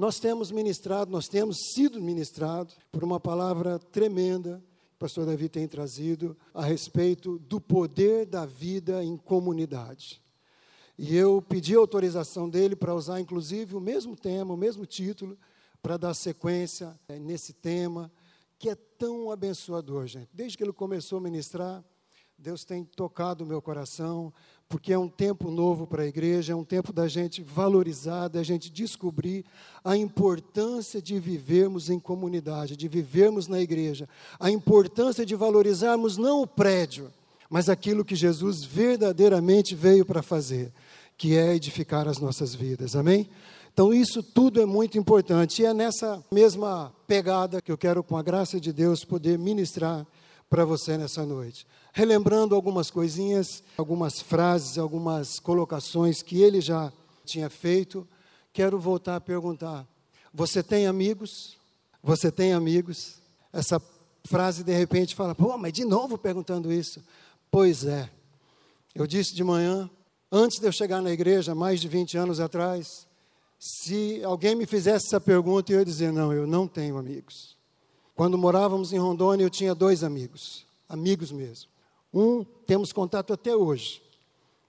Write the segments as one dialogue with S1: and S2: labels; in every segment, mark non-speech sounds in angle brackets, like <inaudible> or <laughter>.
S1: nós temos ministrado, nós temos sido ministrados por uma palavra tremenda que o pastor Davi tem trazido a respeito do poder da vida em comunidade. E eu pedi autorização dele para usar, inclusive, o mesmo tema, o mesmo título, para dar sequência eh, nesse tema, que é tão abençoador, gente. Desde que ele começou a ministrar, Deus tem tocado o meu coração, porque é um tempo novo para a igreja, é um tempo da gente valorizar, da gente descobrir a importância de vivermos em comunidade, de vivermos na igreja, a importância de valorizarmos não o prédio, mas aquilo que Jesus verdadeiramente veio para fazer, que é edificar as nossas vidas. Amém? Então, isso tudo é muito importante. E é nessa mesma pegada que eu quero, com a graça de Deus, poder ministrar para você nessa noite relembrando algumas coisinhas, algumas frases, algumas colocações que ele já tinha feito, quero voltar a perguntar: você tem amigos? Você tem amigos? Essa frase de repente fala: pô, mas de novo perguntando isso. Pois é. Eu disse de manhã, antes de eu chegar na igreja, mais de 20 anos atrás, se alguém me fizesse essa pergunta, eu ia dizer: não, eu não tenho amigos. Quando morávamos em Rondônia, eu tinha dois amigos, amigos mesmo. Um, temos contato até hoje,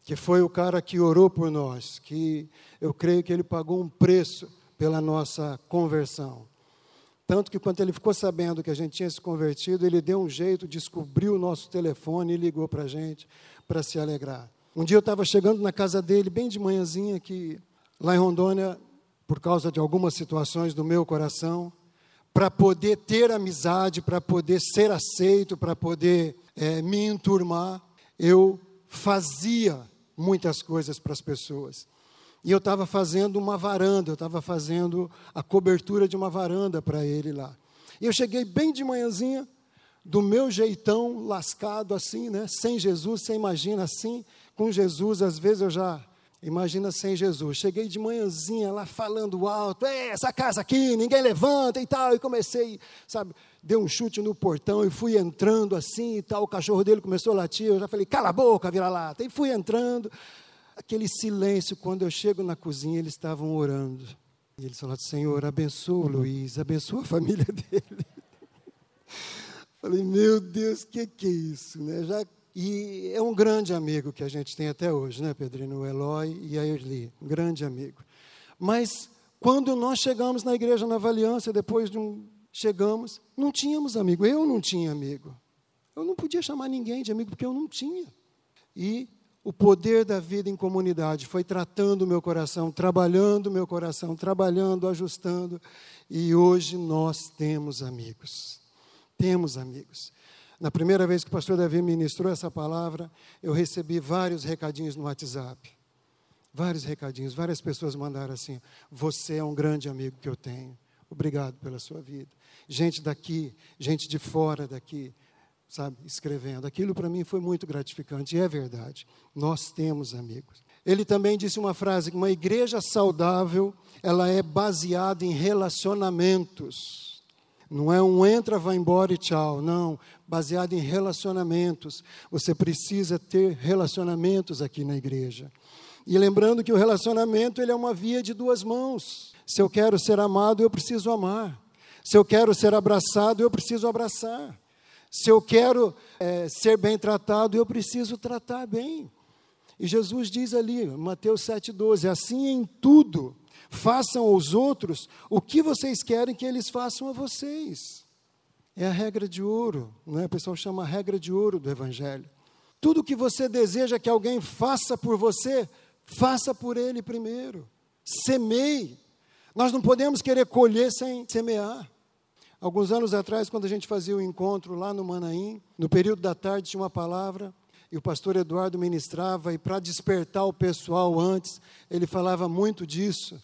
S1: que foi o cara que orou por nós, que eu creio que ele pagou um preço pela nossa conversão. Tanto que quando ele ficou sabendo que a gente tinha se convertido, ele deu um jeito, descobriu o nosso telefone e ligou para a gente para se alegrar. Um dia eu estava chegando na casa dele, bem de manhãzinha, que lá em Rondônia, por causa de algumas situações do meu coração, para poder ter amizade, para poder ser aceito, para poder é, me enturmar, eu fazia muitas coisas para as pessoas. E eu estava fazendo uma varanda, eu estava fazendo a cobertura de uma varanda para ele lá. E eu cheguei bem de manhãzinha, do meu jeitão lascado assim, né? Sem Jesus, você imagina assim, com Jesus, às vezes eu já Imagina sem Jesus. Cheguei de manhãzinha lá falando alto, é, essa casa aqui, ninguém levanta e tal. E comecei, sabe, dei um chute no portão e fui entrando assim e tal. O cachorro dele começou a latir. Eu já falei, cala a boca, vira-lata. E fui entrando. Aquele silêncio, quando eu chego na cozinha, eles estavam orando. E eles falaram, Senhor, abençoa o Luiz, abençoa a família <laughs> dele. Falei, meu Deus, o que, que é isso? Né? Já e é um grande amigo que a gente tem até hoje, né, Pedrino? O Eloy e a Erli, um grande amigo. Mas quando nós chegamos na igreja Nova Aliança, depois de um. Chegamos, não tínhamos amigo. Eu não tinha amigo. Eu não podia chamar ninguém de amigo porque eu não tinha. E o poder da vida em comunidade foi tratando o meu coração, trabalhando o meu coração, trabalhando, ajustando. E hoje nós temos amigos. Temos amigos. Na primeira vez que o pastor Davi ministrou essa palavra, eu recebi vários recadinhos no WhatsApp. Vários recadinhos, várias pessoas mandaram assim: Você é um grande amigo que eu tenho. Obrigado pela sua vida. Gente daqui, gente de fora daqui, sabe, escrevendo. Aquilo para mim foi muito gratificante, e é verdade. Nós temos amigos. Ele também disse uma frase: uma igreja saudável, ela é baseada em relacionamentos. Não é um entra, vai embora e tchau. Não, baseado em relacionamentos. Você precisa ter relacionamentos aqui na igreja. E lembrando que o relacionamento ele é uma via de duas mãos. Se eu quero ser amado, eu preciso amar. Se eu quero ser abraçado, eu preciso abraçar. Se eu quero é, ser bem tratado, eu preciso tratar bem. E Jesus diz ali, Mateus 7,12: assim em tudo Façam aos outros o que vocês querem que eles façam a vocês. É a regra de ouro, não é? o pessoal chama a regra de ouro do Evangelho. Tudo que você deseja que alguém faça por você, faça por ele primeiro. Semeie. Nós não podemos querer colher sem semear. Alguns anos atrás, quando a gente fazia o encontro lá no Manaim, no período da tarde tinha uma palavra, e o pastor Eduardo ministrava, e para despertar o pessoal antes, ele falava muito disso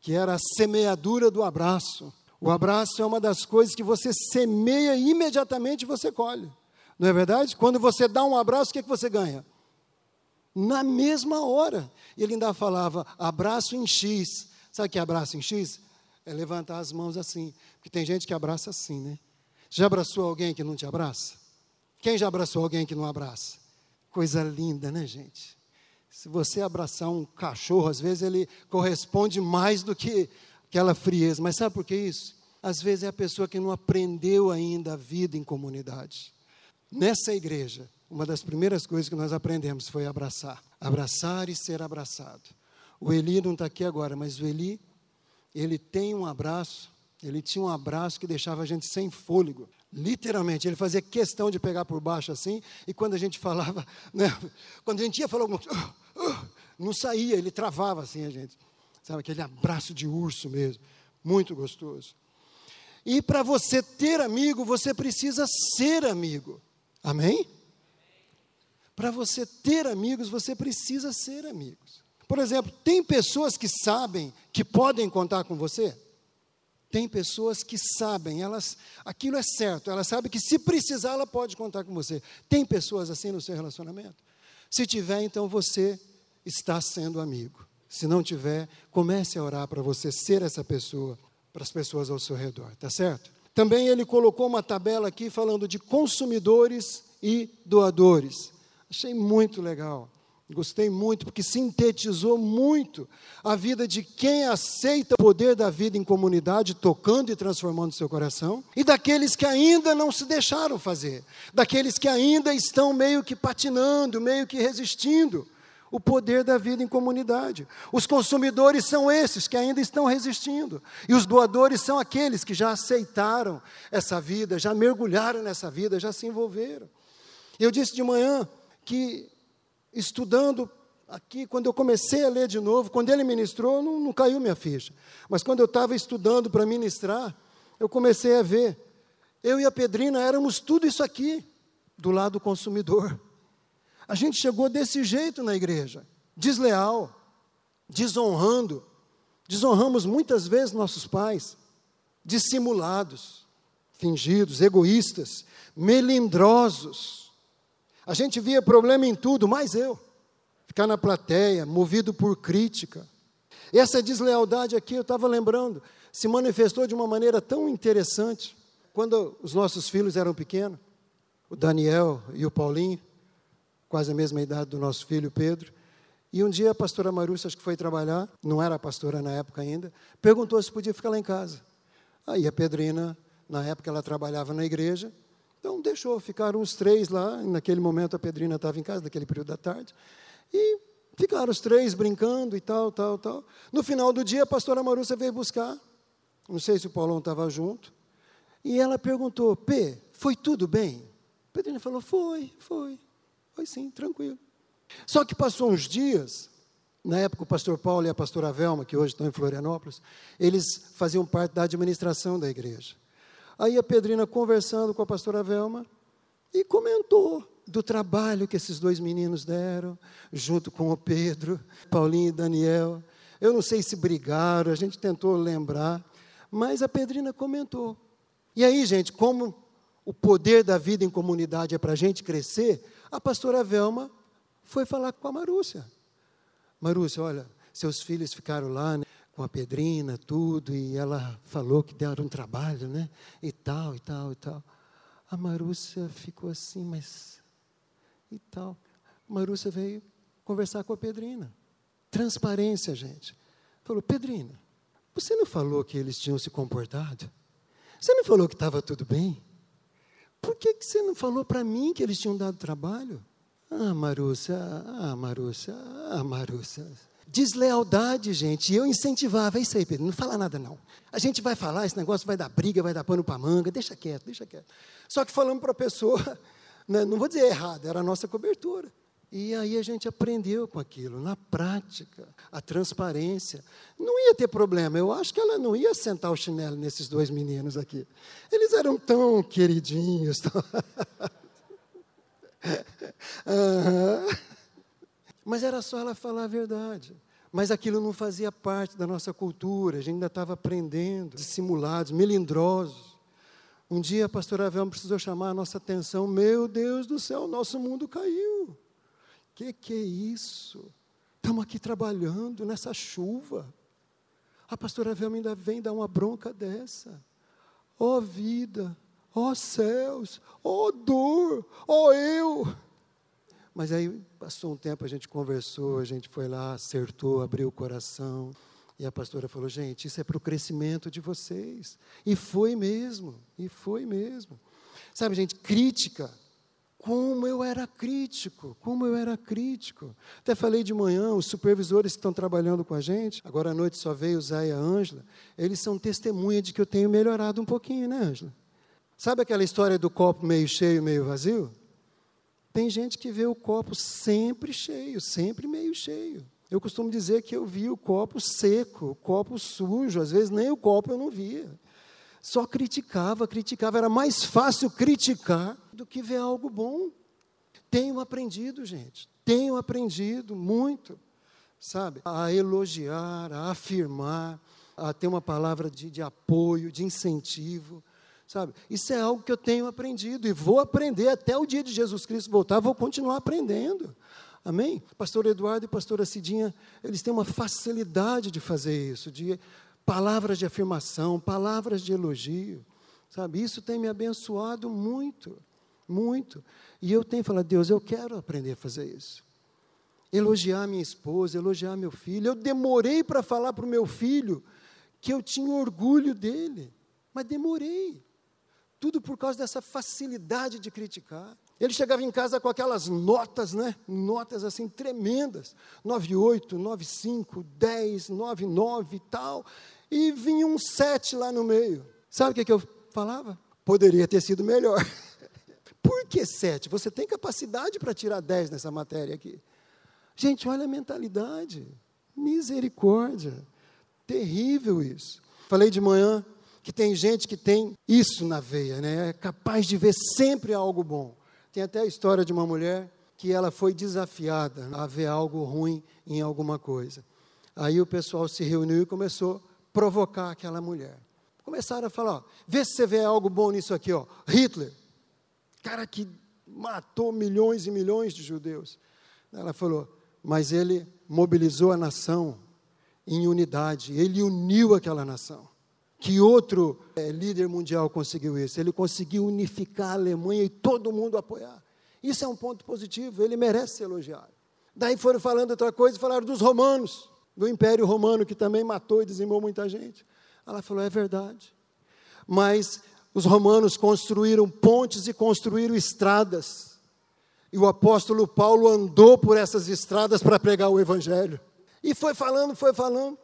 S1: que era a semeadura do abraço. O abraço é uma das coisas que você semeia e imediatamente você colhe. Não é verdade? Quando você dá um abraço, o que, é que você ganha? Na mesma hora. Ele ainda falava abraço em X. Sabe o que é abraço em X? É levantar as mãos assim. Porque tem gente que abraça assim, né? Já abraçou alguém que não te abraça? Quem já abraçou alguém que não abraça? Coisa linda, né, gente? Se você abraçar um cachorro, às vezes ele corresponde mais do que aquela frieza. Mas sabe por que isso? Às vezes é a pessoa que não aprendeu ainda a vida em comunidade. Nessa igreja, uma das primeiras coisas que nós aprendemos foi abraçar. Abraçar e ser abraçado. O Eli não está aqui agora, mas o Eli, ele tem um abraço, ele tinha um abraço que deixava a gente sem fôlego. Literalmente, ele fazia questão de pegar por baixo assim, e quando a gente falava, <laughs> né, quando a gente ia falar alguma coisa, uh, não saía, ele travava assim a gente. Sabe, aquele abraço de urso mesmo, muito gostoso. E para você ter amigo, você precisa ser amigo. Amém? Para você ter amigos, você precisa ser amigos. Por exemplo, tem pessoas que sabem que podem contar com você? Tem pessoas que sabem, elas, aquilo é certo, ela sabe que se precisar, ela pode contar com você. Tem pessoas assim no seu relacionamento? Se tiver, então você está sendo amigo. Se não tiver, comece a orar para você ser essa pessoa para as pessoas ao seu redor, tá certo? Também ele colocou uma tabela aqui falando de consumidores e doadores. Achei muito legal. Gostei muito, porque sintetizou muito a vida de quem aceita o poder da vida em comunidade, tocando e transformando seu coração, e daqueles que ainda não se deixaram fazer, daqueles que ainda estão meio que patinando, meio que resistindo o poder da vida em comunidade. Os consumidores são esses que ainda estão resistindo, e os doadores são aqueles que já aceitaram essa vida, já mergulharam nessa vida, já se envolveram. Eu disse de manhã que, estudando aqui, quando eu comecei a ler de novo, quando ele ministrou, não, não caiu minha ficha, mas quando eu estava estudando para ministrar, eu comecei a ver. Eu e a Pedrina éramos tudo isso aqui, do lado consumidor. A gente chegou desse jeito na igreja, desleal, desonrando. Desonramos muitas vezes nossos pais, dissimulados, fingidos, egoístas, melindrosos. A gente via problema em tudo, mais eu. Ficar na plateia, movido por crítica. Essa deslealdade aqui, eu estava lembrando, se manifestou de uma maneira tão interessante. Quando os nossos filhos eram pequenos, o Daniel e o Paulinho, quase a mesma idade do nosso filho Pedro. E um dia a pastora Marúcia, acho que foi trabalhar, não era pastora na época ainda, perguntou se podia ficar lá em casa. Aí a Pedrina, na época ela trabalhava na igreja, então deixou, ficaram os três lá, naquele momento a Pedrina estava em casa, naquele período da tarde, e ficaram os três brincando e tal, tal, tal. No final do dia a pastora Marúcia veio buscar, não sei se o Paulão estava junto, e ela perguntou, P, foi tudo bem? A Pedrina falou, foi, foi. Foi sim, tranquilo. Só que passou uns dias, na época o pastor Paulo e a pastora Velma, que hoje estão em Florianópolis, eles faziam parte da administração da igreja. Aí a Pedrina conversando com a pastora Velma e comentou do trabalho que esses dois meninos deram, junto com o Pedro, Paulinho e Daniel. Eu não sei se brigaram, a gente tentou lembrar, mas a Pedrina comentou. E aí, gente, como o poder da vida em comunidade é para a gente crescer, a pastora Velma foi falar com a Marúcia. Marúcia, olha, seus filhos ficaram lá né, com a Pedrina, tudo, e ela falou que deram um trabalho, né? E tal, e tal, e tal. A Marúcia ficou assim, mas. E tal. A Marúcia veio conversar com a Pedrina. Transparência, gente. Falou, Pedrina, você não falou que eles tinham se comportado? Você não falou que estava tudo bem? Por que, que você não falou para mim que eles tinham dado trabalho? Ah, Marúcia, ah, Marúcia, ah, Marúcia. Deslealdade, gente. E eu incentivava, é isso aí, Pedro, não fala nada não. A gente vai falar, esse negócio vai dar briga, vai dar pano para manga, deixa quieto, deixa quieto. Só que falando para a pessoa, <laughs> né, não vou dizer errado, era a nossa cobertura. E aí a gente aprendeu com aquilo, na prática, a transparência. Não ia ter problema, eu acho que ela não ia sentar o chinelo nesses dois meninos aqui. Eles eram tão queridinhos. <laughs> Tão... <laughs> uhum. Mas era só ela falar a verdade. Mas aquilo não fazia parte da nossa cultura, a gente ainda estava aprendendo, dissimulados, melindrosos. Um dia a pastora Velma precisou chamar a nossa atenção: meu Deus do céu, nosso mundo caiu que que é isso? Estamos aqui trabalhando nessa chuva. A pastora Velma ainda vem dar uma bronca dessa. Ó oh, vida, ó oh, céus, ó oh, dor, ó eu. Mas aí passou um tempo, a gente conversou, a gente foi lá, acertou, abriu o coração. E a pastora falou: gente, isso é para o crescimento de vocês. E foi mesmo, e foi mesmo. Sabe, gente, crítica. Como eu era crítico, como eu era crítico. Até falei de manhã, os supervisores que estão trabalhando com a gente, agora à noite só veio o Zé e a Ângela, eles são testemunha de que eu tenho melhorado um pouquinho, né, Ângela? Sabe aquela história do copo meio cheio, meio vazio? Tem gente que vê o copo sempre cheio, sempre meio cheio. Eu costumo dizer que eu vi o copo seco, o copo sujo, às vezes nem o copo eu não via. Só criticava, criticava. Era mais fácil criticar do que ver algo bom. Tenho aprendido, gente, tenho aprendido muito, sabe? A elogiar, a afirmar, a ter uma palavra de, de apoio, de incentivo sabe? Isso é algo que eu tenho aprendido e vou aprender até o dia de Jesus Cristo voltar, vou continuar aprendendo. Amém? Pastor Eduardo e pastora Cidinha, eles têm uma facilidade de fazer isso, de palavras de afirmação, palavras de elogio, sabe? Isso tem me abençoado muito, muito. E eu tenho falado, Deus, eu quero aprender a fazer isso. Elogiar minha esposa, elogiar meu filho. Eu demorei para falar para o meu filho que eu tinha orgulho dele, mas demorei. Tudo por causa dessa facilidade de criticar. Ele chegava em casa com aquelas notas, né? Notas assim tremendas. 98, 95, 10, 99 e tal. E vinha um 7 lá no meio. Sabe o que, que eu falava? Poderia ter sido melhor. <laughs> Por que 7? Você tem capacidade para tirar 10 nessa matéria aqui. Gente, olha a mentalidade. Misericórdia. Terrível isso. Falei de manhã que tem gente que tem isso na veia, né? é capaz de ver sempre algo bom. Tem até a história de uma mulher que ela foi desafiada a ver algo ruim em alguma coisa. Aí o pessoal se reuniu e começou a provocar aquela mulher. Começaram a falar: ó, vê se você vê algo bom nisso aqui, ó. Hitler, cara que matou milhões e milhões de judeus. Ela falou: mas ele mobilizou a nação em unidade, ele uniu aquela nação. Que outro é, líder mundial conseguiu isso? Ele conseguiu unificar a Alemanha e todo mundo apoiar. Isso é um ponto positivo, ele merece ser elogiado. Daí foram falando outra coisa, falaram dos romanos, do Império Romano, que também matou e dizimou muita gente. Ela falou: é verdade. Mas os romanos construíram pontes e construíram estradas. E o apóstolo Paulo andou por essas estradas para pregar o Evangelho. E foi falando, foi falando.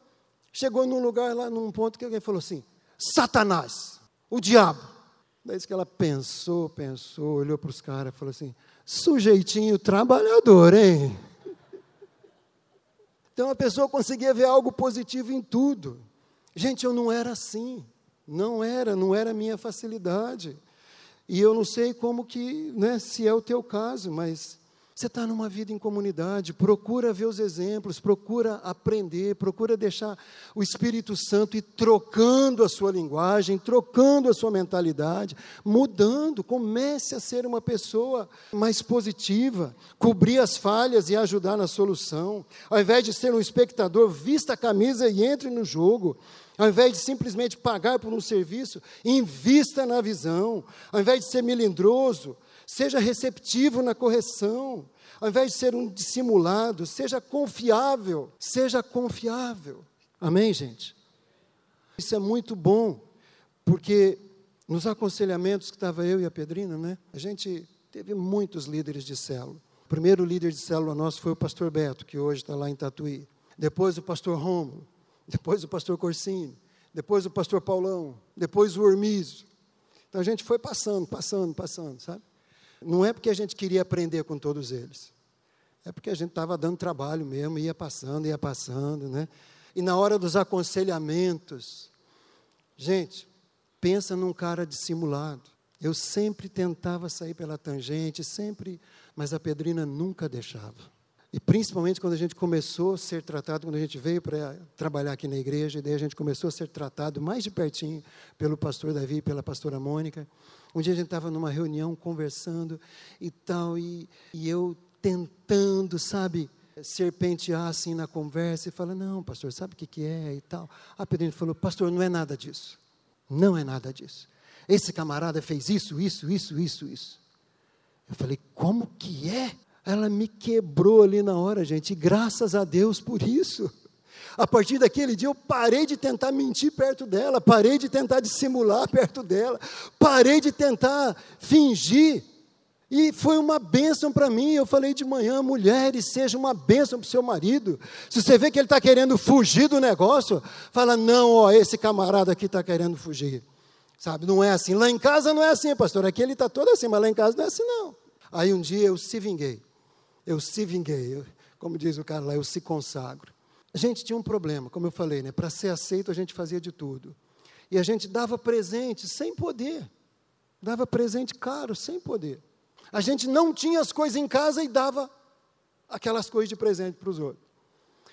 S1: Chegou num lugar lá, num ponto que alguém falou assim: Satanás, o diabo. Daí que ela pensou, pensou, olhou para os caras e falou assim: sujeitinho trabalhador, hein? Então a pessoa conseguia ver algo positivo em tudo. Gente, eu não era assim. Não era, não era a minha facilidade. E eu não sei como que, né, se é o teu caso, mas você está numa vida em comunidade, procura ver os exemplos, procura aprender, procura deixar o Espírito Santo ir trocando a sua linguagem, trocando a sua mentalidade, mudando. Comece a ser uma pessoa mais positiva, cobrir as falhas e ajudar na solução. Ao invés de ser um espectador, vista a camisa e entre no jogo. Ao invés de simplesmente pagar por um serviço, invista na visão. Ao invés de ser melindroso, seja receptivo na correção, ao invés de ser um dissimulado, seja confiável, seja confiável. Amém, gente? Isso é muito bom, porque nos aconselhamentos que estava eu e a Pedrina, né, a gente teve muitos líderes de célula. O primeiro líder de célula nosso foi o pastor Beto, que hoje está lá em Tatuí. Depois o pastor Rômulo, depois o pastor Corsini, depois o pastor Paulão, depois o Ormizo. Então a gente foi passando, passando, passando, sabe? Não é porque a gente queria aprender com todos eles. É porque a gente estava dando trabalho mesmo, ia passando, ia passando, né? E na hora dos aconselhamentos, gente, pensa num cara dissimulado. Eu sempre tentava sair pela tangente, sempre, mas a Pedrina nunca deixava. E principalmente quando a gente começou a ser tratado, quando a gente veio para trabalhar aqui na igreja, e daí a gente começou a ser tratado mais de pertinho pelo pastor Davi e pela pastora Mônica. Um dia a gente estava numa reunião conversando e tal, e, e eu tentando, sabe, serpentear assim na conversa e fala: Não, pastor, sabe o que, que é e tal. A Pedrinho falou: Pastor, não é nada disso. Não é nada disso. Esse camarada fez isso, isso, isso, isso, isso. Eu falei: Como que é? Ela me quebrou ali na hora, gente, e graças a Deus por isso. A partir daquele dia eu parei de tentar mentir perto dela, parei de tentar dissimular <laughs> perto dela, parei de tentar fingir. E foi uma bênção para mim. Eu falei de manhã, mulheres, seja uma bênção para o seu marido. Se você vê que ele está querendo fugir do negócio, fala: não, ó, esse camarada aqui está querendo fugir. Sabe, não é assim. Lá em casa não é assim, pastor. Aqui ele está todo assim, mas lá em casa não é assim, não. Aí um dia eu se vinguei. Eu se vinguei. Eu, como diz o cara lá, eu se consagro. A gente tinha um problema, como eu falei, né? Para ser aceito a gente fazia de tudo. E a gente dava presente sem poder. Dava presente caro sem poder. A gente não tinha as coisas em casa e dava aquelas coisas de presente para os outros.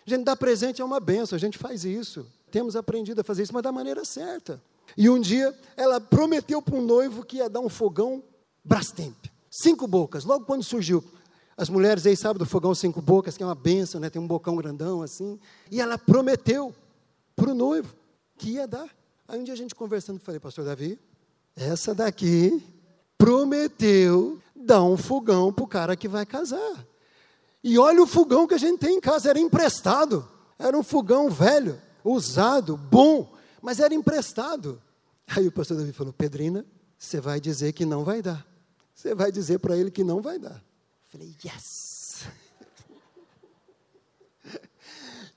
S1: A gente dá presente é uma benção, a gente faz isso. Temos aprendido a fazer isso, mas da maneira certa. E um dia ela prometeu para um noivo que ia dar um fogão Brastemp. Cinco bocas, logo quando surgiu. As mulheres aí sabem do fogão cinco bocas, que é uma benção, né? tem um bocão grandão assim. E ela prometeu para o noivo que ia dar. Aí um dia a gente conversando, falei, pastor Davi, essa daqui prometeu dar um fogão para o cara que vai casar. E olha o fogão que a gente tem em casa, era emprestado. Era um fogão velho, usado, bom, mas era emprestado. Aí o pastor Davi falou: Pedrina, você vai dizer que não vai dar. Você vai dizer para ele que não vai dar. Falei, yes! <laughs>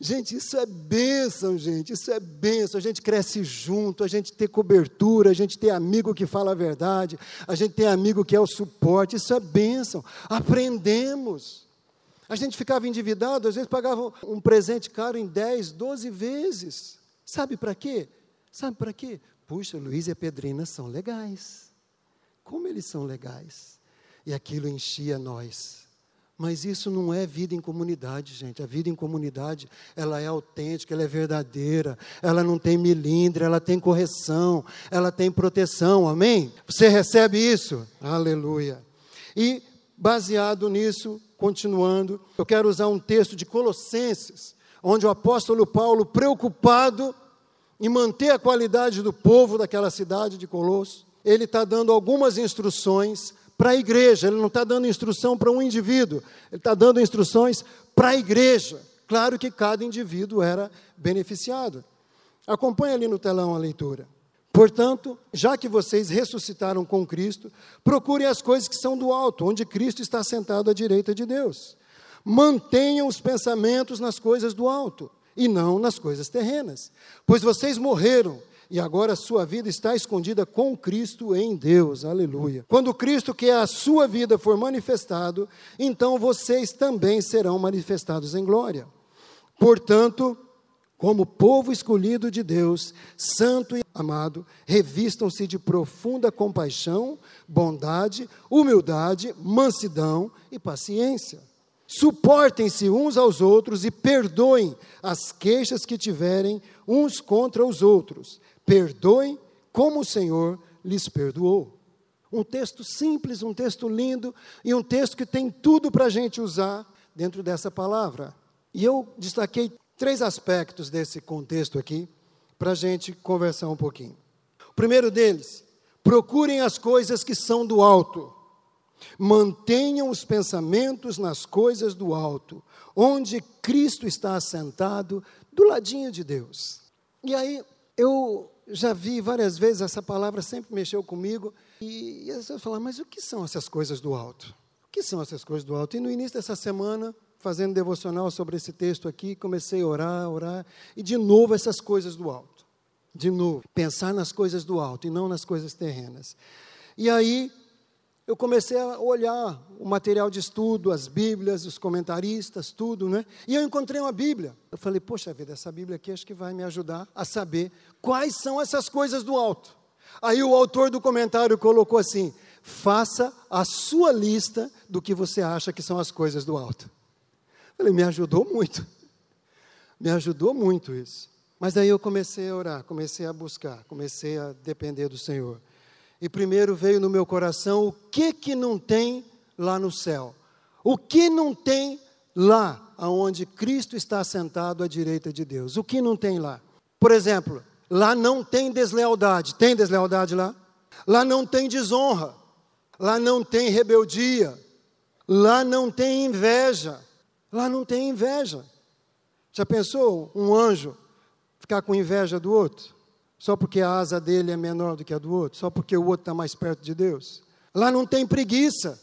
S1: gente, isso é bênção, gente, isso é bênção. A gente cresce junto, a gente tem cobertura, a gente tem amigo que fala a verdade, a gente tem amigo que é o suporte, isso é bênção. Aprendemos. A gente ficava endividado, às vezes pagava um presente caro em 10, 12 vezes. Sabe para quê? Sabe para quê? Puxa, Luiz e a Pedrina são legais. Como eles são legais e aquilo enchia nós. Mas isso não é vida em comunidade, gente. A vida em comunidade, ela é autêntica, ela é verdadeira, ela não tem milindre, ela tem correção, ela tem proteção, amém? Você recebe isso? Aleluia. E, baseado nisso, continuando, eu quero usar um texto de Colossenses, onde o apóstolo Paulo, preocupado em manter a qualidade do povo daquela cidade de Colosso, ele está dando algumas instruções para a igreja, ele não está dando instrução para um indivíduo, ele está dando instruções para a igreja. Claro que cada indivíduo era beneficiado. Acompanhe ali no telão a leitura. Portanto, já que vocês ressuscitaram com Cristo, procurem as coisas que são do alto, onde Cristo está sentado à direita de Deus. Mantenham os pensamentos nas coisas do alto e não nas coisas terrenas, pois vocês morreram e agora a sua vida está escondida com Cristo em Deus. Aleluia. Quando Cristo, que é a sua vida, for manifestado, então vocês também serão manifestados em glória. Portanto, como povo escolhido de Deus, santo e amado, revistam-se de profunda compaixão, bondade, humildade, mansidão e paciência. Suportem-se uns aos outros e perdoem as queixas que tiverem uns contra os outros perdoem como o Senhor lhes perdoou. Um texto simples, um texto lindo e um texto que tem tudo para a gente usar dentro dessa palavra. E eu destaquei três aspectos desse contexto aqui para a gente conversar um pouquinho. O primeiro deles, procurem as coisas que são do alto. Mantenham os pensamentos nas coisas do alto, onde Cristo está assentado do ladinho de Deus. E aí eu já vi várias vezes, essa palavra sempre mexeu comigo. E, e você fala, mas o que são essas coisas do alto? O que são essas coisas do alto? E no início dessa semana, fazendo devocional sobre esse texto aqui, comecei a orar, orar, e de novo essas coisas do alto. De novo, pensar nas coisas do alto e não nas coisas terrenas. E aí, eu comecei a olhar o material de estudo, as Bíblias, os comentaristas, tudo, né? E eu encontrei uma Bíblia. Eu falei, poxa vida, essa Bíblia aqui acho que vai me ajudar a saber quais são essas coisas do alto. Aí o autor do comentário colocou assim: faça a sua lista do que você acha que são as coisas do alto. Eu falei, me ajudou muito. Me ajudou muito isso. Mas aí eu comecei a orar, comecei a buscar, comecei a depender do Senhor. E primeiro veio no meu coração o que que não tem lá no céu? O que não tem lá aonde Cristo está sentado à direita de Deus? O que não tem lá? Por exemplo, lá não tem deslealdade. Tem deslealdade lá? Lá não tem desonra. Lá não tem rebeldia. Lá não tem inveja. Lá não tem inveja. Já pensou um anjo ficar com inveja do outro? Só porque a asa dele é menor do que a do outro? Só porque o outro está mais perto de Deus? Lá não tem preguiça.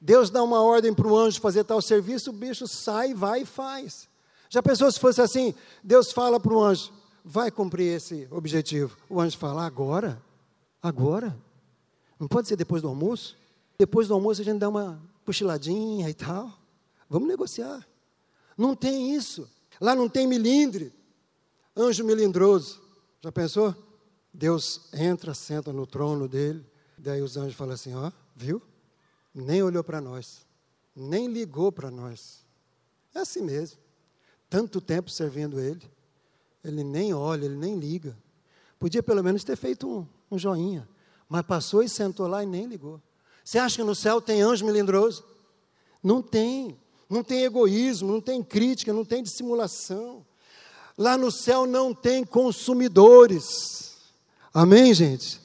S1: Deus dá uma ordem para o anjo fazer tal serviço, o bicho sai, vai e faz. Já pensou se fosse assim? Deus fala para o anjo: vai cumprir esse objetivo. O anjo fala: agora? Agora? Não pode ser depois do almoço? Depois do almoço a gente dá uma cochiladinha e tal. Vamos negociar. Não tem isso. Lá não tem milindre. Anjo melindroso. Já pensou? Deus entra, senta no trono dele. Daí os anjos falam assim: ó, viu? Nem olhou para nós. Nem ligou para nós. É assim mesmo. Tanto tempo servindo ele. Ele nem olha, ele nem liga. Podia pelo menos ter feito um, um joinha. Mas passou e sentou lá e nem ligou. Você acha que no céu tem anjo melindroso? Não tem. Não tem egoísmo, não tem crítica, não tem dissimulação. Lá no céu não tem consumidores. Amém, gente?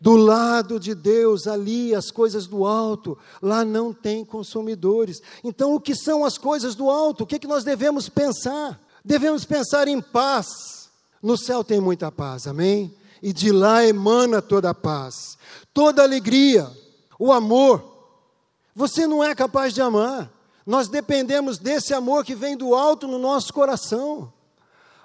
S1: Do lado de Deus, ali, as coisas do alto, lá não tem consumidores. Então, o que são as coisas do alto? O que, é que nós devemos pensar? Devemos pensar em paz. No céu tem muita paz, amém? E de lá emana toda a paz, toda alegria, o amor. Você não é capaz de amar. Nós dependemos desse amor que vem do alto no nosso coração.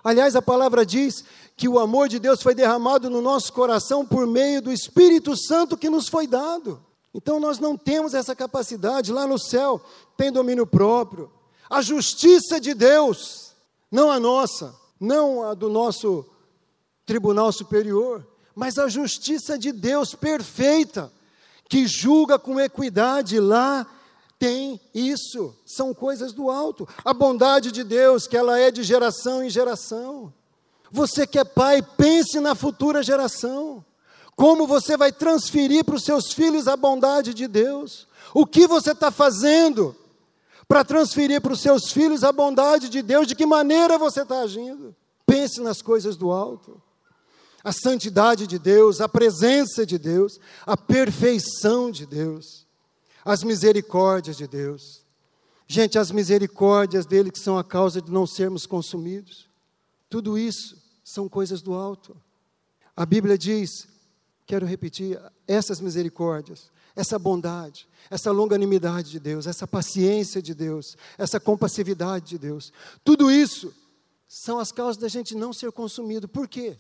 S1: Aliás, a palavra diz que o amor de Deus foi derramado no nosso coração por meio do Espírito Santo que nos foi dado. Então nós não temos essa capacidade. Lá no céu tem domínio próprio. A justiça de Deus, não a nossa, não a do nosso tribunal superior, mas a justiça de Deus perfeita, que julga com equidade lá tem isso, são coisas do alto. A bondade de Deus, que ela é de geração em geração. Você que é pai, pense na futura geração. Como você vai transferir para os seus filhos a bondade de Deus? O que você está fazendo para transferir para os seus filhos a bondade de Deus? De que maneira você está agindo? Pense nas coisas do alto. A santidade de Deus, a presença de Deus, a perfeição de Deus as misericórdias de Deus. Gente, as misericórdias dele que são a causa de não sermos consumidos. Tudo isso são coisas do alto. A Bíblia diz, quero repetir, essas misericórdias, essa bondade, essa longanimidade de Deus, essa paciência de Deus, essa compassividade de Deus, tudo isso são as causas da gente não ser consumido. Por quê?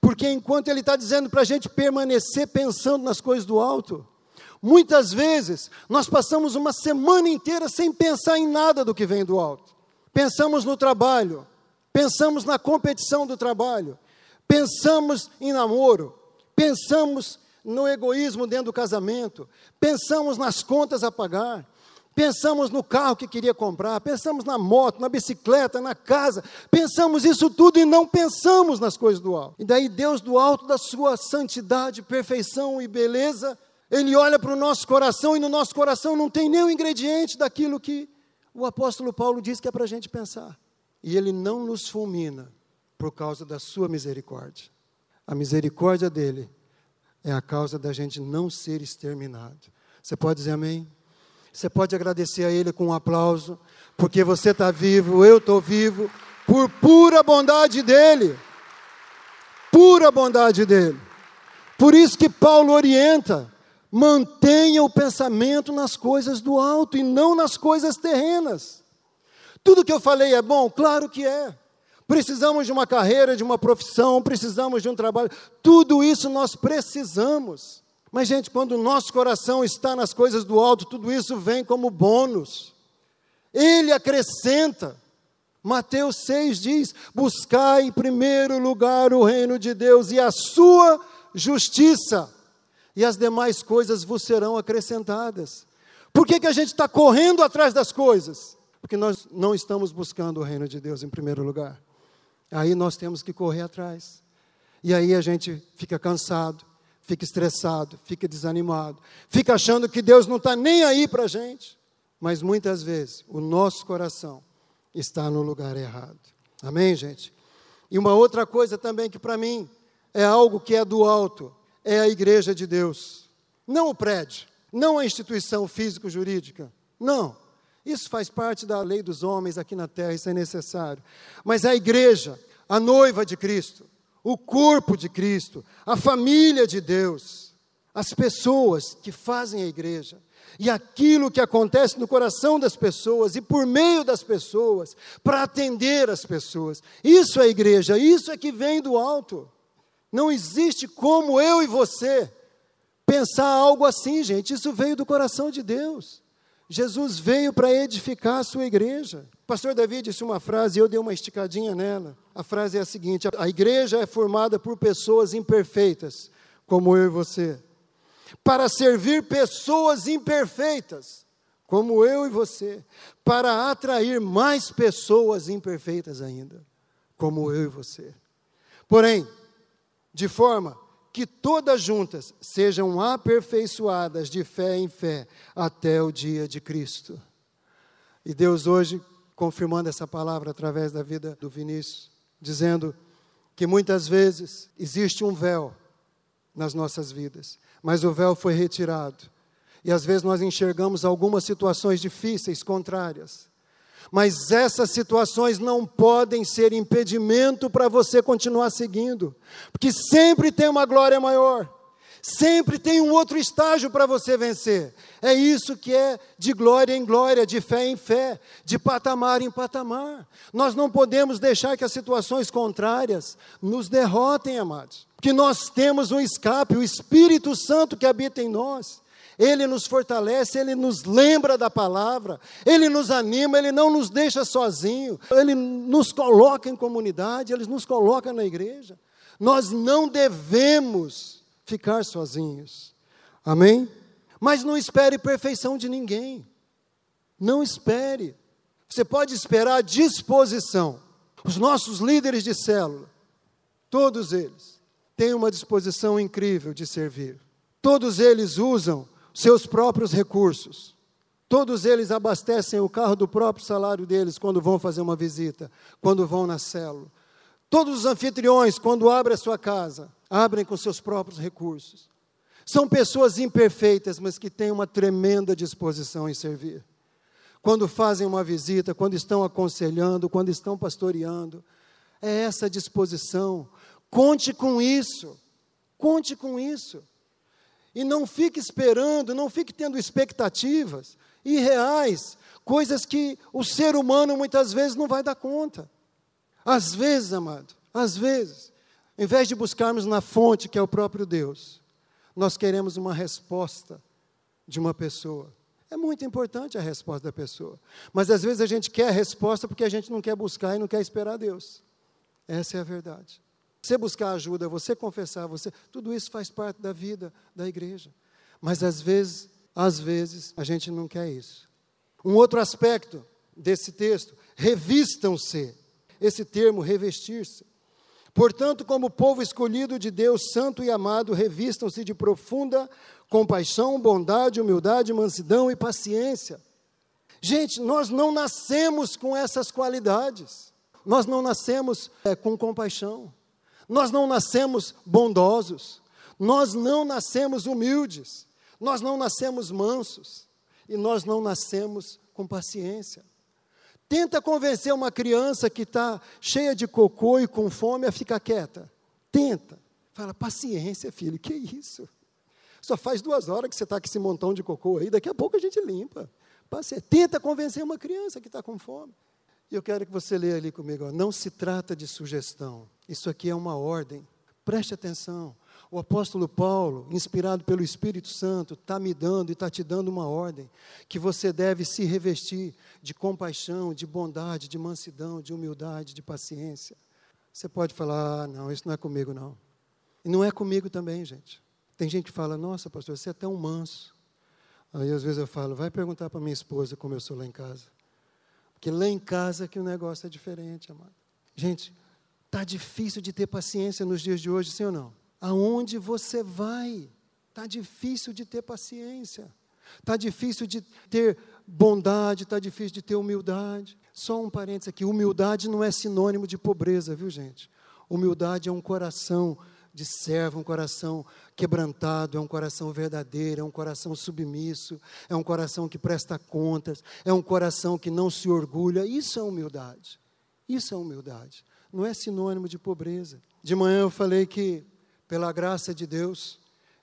S1: Porque enquanto Ele está dizendo para a gente permanecer pensando nas coisas do alto, Muitas vezes nós passamos uma semana inteira sem pensar em nada do que vem do alto. Pensamos no trabalho, pensamos na competição do trabalho, pensamos em namoro, pensamos no egoísmo dentro do casamento, pensamos nas contas a pagar, pensamos no carro que queria comprar, pensamos na moto, na bicicleta, na casa, pensamos isso tudo e não pensamos nas coisas do alto. E daí Deus do alto da sua santidade, perfeição e beleza ele olha para o nosso coração e no nosso coração não tem nenhum ingrediente daquilo que o apóstolo Paulo diz que é para a gente pensar. E ele não nos fulmina por causa da sua misericórdia. A misericórdia dele é a causa da gente não ser exterminado. Você pode dizer amém? Você pode agradecer a Ele com um aplauso, porque você está vivo, eu estou vivo, por pura bondade dEle. Pura bondade dEle. Por isso que Paulo orienta Mantenha o pensamento nas coisas do alto e não nas coisas terrenas. Tudo que eu falei é bom? Claro que é. Precisamos de uma carreira, de uma profissão, precisamos de um trabalho. Tudo isso nós precisamos. Mas, gente, quando o nosso coração está nas coisas do alto, tudo isso vem como bônus. Ele acrescenta. Mateus 6 diz: Buscai em primeiro lugar o reino de Deus e a sua justiça e as demais coisas vos serão acrescentadas. Por que, que a gente está correndo atrás das coisas? Porque nós não estamos buscando o reino de Deus em primeiro lugar. Aí nós temos que correr atrás. E aí a gente fica cansado, fica estressado, fica desanimado, fica achando que Deus não está nem aí para a gente. Mas muitas vezes o nosso coração está no lugar errado. Amém, gente? E uma outra coisa também que para mim é algo que é do alto, é a igreja de Deus. Não o prédio, não a instituição físico-jurídica. Não. Isso faz parte da lei dos homens aqui na terra, isso é necessário. Mas a igreja, a noiva de Cristo, o corpo de Cristo, a família de Deus, as pessoas que fazem a igreja, e aquilo que acontece no coração das pessoas e por meio das pessoas, para atender as pessoas. Isso é igreja, isso é que vem do alto. Não existe como eu e você pensar algo assim, gente. Isso veio do coração de Deus. Jesus veio para edificar a sua igreja. O pastor Davi disse uma frase e eu dei uma esticadinha nela. A frase é a seguinte: a igreja é formada por pessoas imperfeitas, como eu e você, para servir pessoas imperfeitas, como eu e você, para atrair mais pessoas imperfeitas ainda, como eu e você. Porém, de forma que todas juntas sejam aperfeiçoadas de fé em fé até o dia de Cristo. E Deus hoje confirmando essa palavra através da vida do Vinícius, dizendo que muitas vezes existe um véu nas nossas vidas, mas o véu foi retirado. E às vezes nós enxergamos algumas situações difíceis, contrárias. Mas essas situações não podem ser impedimento para você continuar seguindo, porque sempre tem uma glória maior, sempre tem um outro estágio para você vencer. É isso que é de glória em glória, de fé em fé, de patamar em patamar. Nós não podemos deixar que as situações contrárias nos derrotem, amados, porque nós temos um escape, o Espírito Santo que habita em nós. Ele nos fortalece, Ele nos lembra da palavra, Ele nos anima, Ele não nos deixa sozinho, Ele nos coloca em comunidade, Ele nos coloca na igreja. Nós não devemos ficar sozinhos. Amém? Mas não espere perfeição de ninguém. Não espere. Você pode esperar disposição. Os nossos líderes de célula, todos eles, têm uma disposição incrível de servir. Todos eles usam seus próprios recursos. Todos eles abastecem o carro do próprio salário deles quando vão fazer uma visita, quando vão na célula. Todos os anfitriões, quando abrem a sua casa, abrem com seus próprios recursos. São pessoas imperfeitas, mas que têm uma tremenda disposição em servir. Quando fazem uma visita, quando estão aconselhando, quando estão pastoreando, é essa disposição. Conte com isso. Conte com isso. E não fique esperando, não fique tendo expectativas irreais, coisas que o ser humano muitas vezes não vai dar conta. Às vezes, amado, às vezes, em vez de buscarmos na fonte, que é o próprio Deus, nós queremos uma resposta de uma pessoa. É muito importante a resposta da pessoa. Mas às vezes a gente quer a resposta porque a gente não quer buscar e não quer esperar Deus. Essa é a verdade. Você buscar ajuda, você confessar, você, tudo isso faz parte da vida da igreja. Mas às vezes, às vezes, a gente não quer isso. Um outro aspecto desse texto, revistam-se. Esse termo, revestir-se. Portanto, como povo escolhido de Deus, santo e amado, revistam-se de profunda compaixão, bondade, humildade, mansidão e paciência. Gente, nós não nascemos com essas qualidades. Nós não nascemos é, com compaixão. Nós não nascemos bondosos, nós não nascemos humildes, nós não nascemos mansos e nós não nascemos com paciência. Tenta convencer uma criança que está cheia de cocô e com fome a ficar quieta. Tenta. Fala, paciência, filho, que isso? Só faz duas horas que você está com esse montão de cocô aí, daqui a pouco a gente limpa. Paciência. Tenta convencer uma criança que está com fome. E eu quero que você leia ali comigo. Ó. Não se trata de sugestão. Isso aqui é uma ordem. Preste atenção. O apóstolo Paulo, inspirado pelo Espírito Santo, está me dando e está te dando uma ordem que você deve se revestir de compaixão, de bondade, de mansidão, de humildade, de paciência. Você pode falar, ah, não, isso não é comigo, não. E não é comigo também, gente. Tem gente que fala, nossa, pastor, você é tão manso. Aí às vezes eu falo, vai perguntar para minha esposa como eu sou lá em casa. Porque lá em casa que o negócio é diferente, amado. Gente, Está difícil de ter paciência nos dias de hoje, sim ou não? Aonde você vai? Está difícil de ter paciência. Está difícil de ter bondade, está difícil de ter humildade. Só um parênteses aqui: humildade não é sinônimo de pobreza, viu, gente? Humildade é um coração de servo, um coração quebrantado, é um coração verdadeiro, é um coração submisso, é um coração que presta contas, é um coração que não se orgulha. Isso é humildade. Isso é humildade. Não é sinônimo de pobreza. De manhã eu falei que, pela graça de Deus,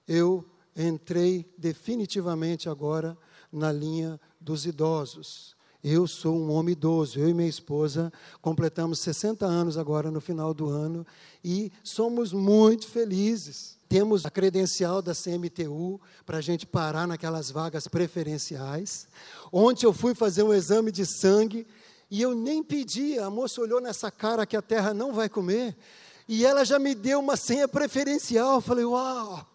S1: eu entrei definitivamente agora na linha dos idosos. Eu sou um homem idoso, eu e minha esposa completamos 60 anos agora no final do ano e somos muito felizes. Temos a credencial da CMTU para a gente parar naquelas vagas preferenciais. Ontem eu fui fazer um exame de sangue e eu nem pedi, a moça olhou nessa cara que a terra não vai comer e ela já me deu uma senha preferencial. Eu falei, uau,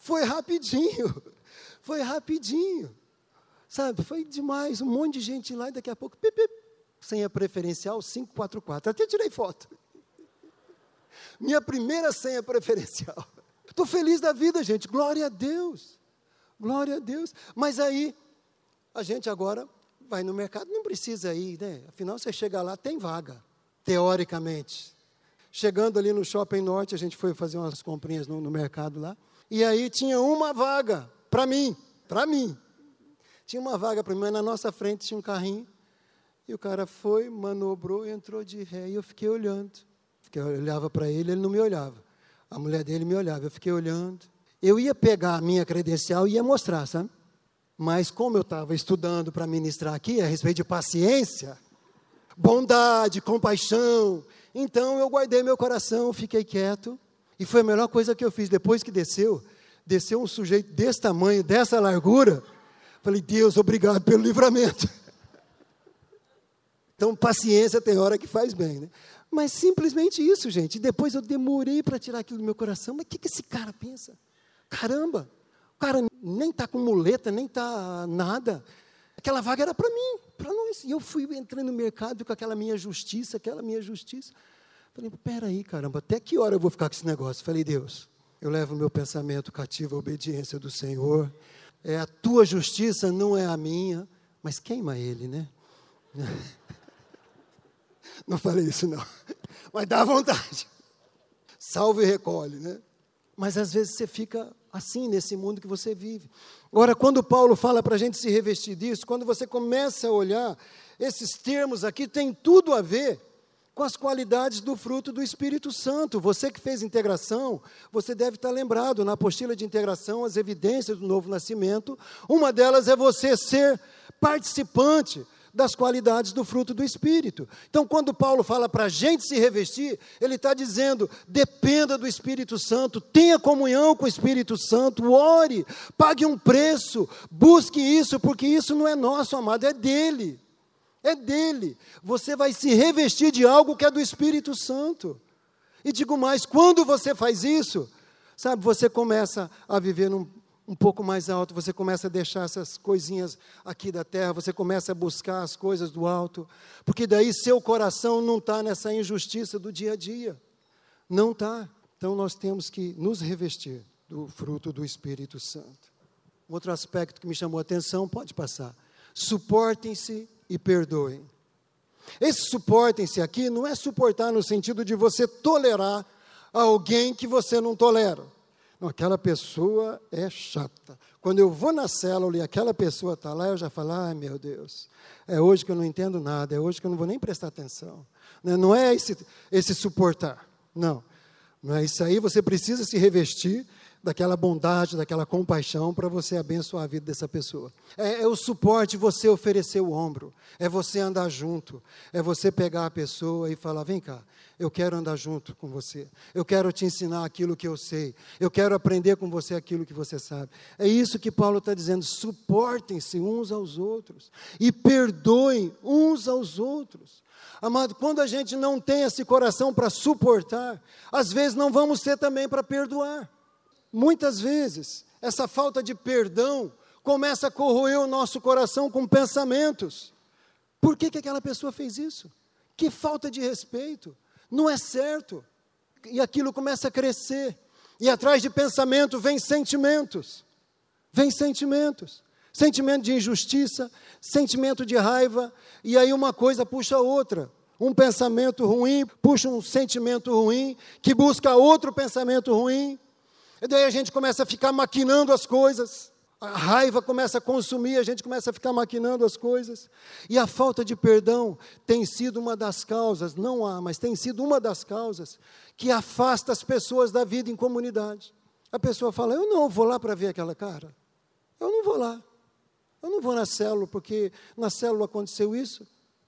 S1: foi rapidinho, <laughs> foi rapidinho. Sabe, foi demais, um monte de gente lá e daqui a pouco, pip, pip, senha preferencial 544. Até tirei foto. Minha primeira senha preferencial. <laughs> Estou feliz da vida, gente. Glória a Deus. Glória a Deus. Mas aí, a gente agora vai no mercado, não precisa ir, né? Afinal, você chega lá, tem vaga, teoricamente. Chegando ali no Shopping Norte, a gente foi fazer umas comprinhas no, no mercado lá. E aí tinha uma vaga para mim, para mim. Tinha uma vaga para mim, mas na nossa frente tinha um carrinho. E o cara foi, manobrou, entrou de ré. E eu fiquei olhando. eu olhava para ele, ele não me olhava. A mulher dele me olhava. Eu fiquei olhando. Eu ia pegar a minha credencial e ia mostrar, sabe? Mas como eu estava estudando para ministrar aqui a respeito de paciência, bondade, compaixão, então eu guardei meu coração, fiquei quieto. E foi a melhor coisa que eu fiz. Depois que desceu, desceu um sujeito desse tamanho, dessa largura. Falei, Deus, obrigado pelo livramento. Então, paciência tem hora que faz bem, né? Mas simplesmente isso, gente. Depois eu demorei para tirar aquilo do meu coração. Mas o que, que esse cara pensa? Caramba, o cara nem está com muleta, nem está nada. Aquela vaga era para mim, para nós. E eu fui entrando no mercado com aquela minha justiça, aquela minha justiça. Falei, peraí, caramba, até que hora eu vou ficar com esse negócio? Falei, Deus, eu levo o meu pensamento cativo à obediência do Senhor é a tua justiça, não é a minha, mas queima ele, né? <laughs> Não falei isso não, mas dá vontade. Salve e recolhe, né? Mas às vezes você fica assim nesse mundo que você vive. Agora, quando Paulo fala para a gente se revestir disso, quando você começa a olhar, esses termos aqui têm tudo a ver com as qualidades do fruto do Espírito Santo. Você que fez integração, você deve estar lembrado na apostila de integração, as evidências do novo nascimento. Uma delas é você ser participante das qualidades do fruto do Espírito. Então, quando Paulo fala para a gente se revestir, ele está dizendo: dependa do Espírito Santo, tenha comunhão com o Espírito Santo, ore, pague um preço, busque isso, porque isso não é nosso, amado, é dele é dele. Você vai se revestir de algo que é do Espírito Santo. E digo mais, quando você faz isso, sabe, você começa a viver num, um pouco mais alto, você começa a deixar essas coisinhas aqui da terra, você começa a buscar as coisas do alto, porque daí seu coração não está nessa injustiça do dia a dia. Não está. Então nós temos que nos revestir do fruto do Espírito Santo. Outro aspecto que me chamou a atenção, pode passar. Suportem-se e perdoem. Esse suportem-se aqui não é suportar no sentido de você tolerar alguém que você não tolera. Não, aquela pessoa é chata. Quando eu vou na célula e aquela pessoa está lá, eu já falo, ai meu Deus, é hoje que eu não entendo nada, é hoje que eu não vou nem prestar atenção. Né, não é esse, esse suportar, não. Não é isso aí, você precisa se revestir daquela bondade, daquela compaixão para você abençoar a vida dessa pessoa. É, é, o suporte, você oferecer o ombro, é você andar junto, é você pegar a pessoa e falar: vem cá, eu quero andar junto com você, eu quero te ensinar aquilo que eu sei, eu quero aprender com você aquilo que você sabe. É isso que Paulo está dizendo: suportem-se uns aos outros e perdoem uns aos outros. Amado, quando a gente não tem esse coração para suportar, às vezes não vamos ter também para perdoar. Muitas vezes, essa falta de perdão começa a corroer o nosso coração com pensamentos. Por que, que aquela pessoa fez isso? Que falta de respeito. Não é certo. E aquilo começa a crescer. E atrás de pensamento vem sentimentos. Vem sentimentos. Sentimento de injustiça, sentimento de raiva, e aí uma coisa puxa a outra. um pensamento ruim, puxa um sentimento ruim, que busca outro pensamento ruim. E daí a gente começa a ficar maquinando as coisas. A raiva começa a consumir, a gente começa a ficar maquinando as coisas. E a falta de perdão tem sido uma das causas, não há, mas tem sido uma das causas que afasta as pessoas da vida em comunidade. A pessoa fala: Eu não vou lá para ver aquela cara. Eu não vou lá. Eu não vou na célula porque na célula aconteceu isso.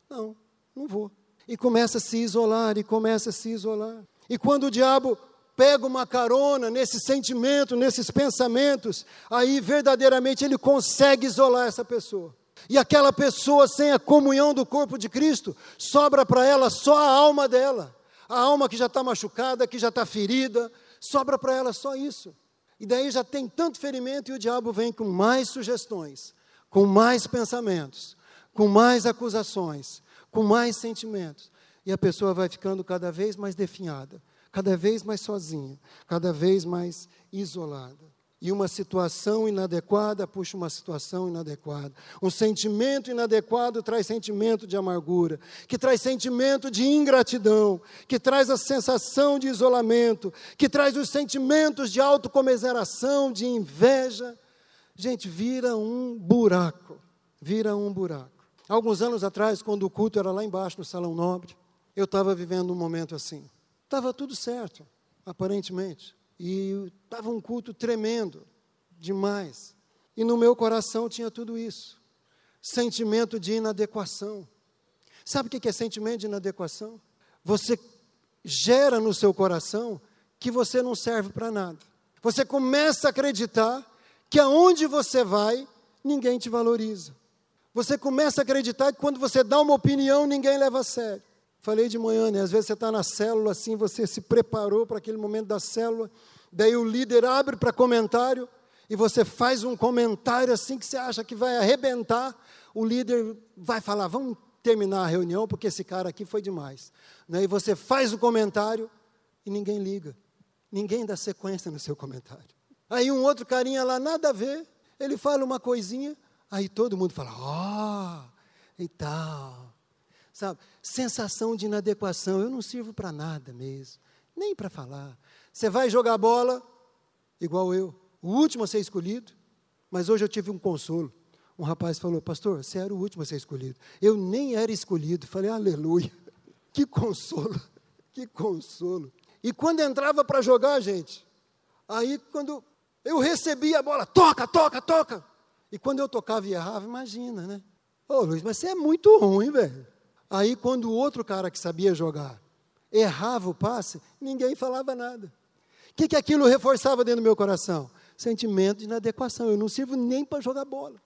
S1: Não, não vou. E começa a se isolar, e começa a se isolar. E quando o diabo pega uma carona nesse sentimento, nesses pensamentos, aí verdadeiramente ele consegue isolar essa pessoa. E aquela pessoa sem a comunhão do corpo de Cristo, sobra para ela só a alma dela. A alma que já está machucada, que já está ferida, sobra para ela só isso. E daí já tem tanto ferimento e o diabo vem com mais sugestões, com mais pensamentos, com mais acusações, com mais sentimentos. E a pessoa vai ficando cada vez mais definhada, cada vez mais sozinha, cada vez mais isolada. E uma situação inadequada puxa uma situação inadequada. Um sentimento inadequado traz sentimento de amargura, que traz sentimento de ingratidão, que traz a sensação de isolamento, que traz os sentimentos de autocomiseração, de inveja. Gente, vira um buraco, vira um buraco. Alguns anos atrás, quando o culto era lá embaixo no Salão Nobre, eu estava vivendo um momento assim. Estava tudo certo, aparentemente. E estava um culto tremendo, demais. E no meu coração tinha tudo isso. Sentimento de inadequação. Sabe o que é sentimento de inadequação? Você gera no seu coração que você não serve para nada. Você começa a acreditar que aonde você vai, ninguém te valoriza. Você começa a acreditar que quando você dá uma opinião, ninguém leva a sério. Falei de manhã, né? Às vezes você está na célula assim, você se preparou para aquele momento da célula, daí o líder abre para comentário e você faz um comentário assim que você acha que vai arrebentar. O líder vai falar: vamos terminar a reunião porque esse cara aqui foi demais. Né? E você faz o comentário e ninguém liga, ninguém dá sequência no seu comentário. Aí um outro carinha lá, nada a ver, ele fala uma coisinha, aí todo mundo fala: ó, oh, e tal sabe? Sensação de inadequação. Eu não sirvo para nada mesmo, nem para falar. Você vai jogar bola, igual eu, o último a ser escolhido, mas hoje eu tive um consolo. Um rapaz falou, pastor, você era o último a ser escolhido. Eu nem era escolhido. Falei, aleluia. <laughs> Que consolo, <laughs> que consolo. E quando entrava para jogar, gente, aí quando eu recebia a bola, toca, toca, toca. E quando eu tocava e errava, imagina, né? Ô Luiz, mas você é muito ruim, velho. Aí, quando o outro cara que sabia jogar errava o passe, ninguém falava nada. O que, que aquilo reforçava dentro do meu coração? Sentimento de inadequação. Eu não sirvo nem para jogar bola.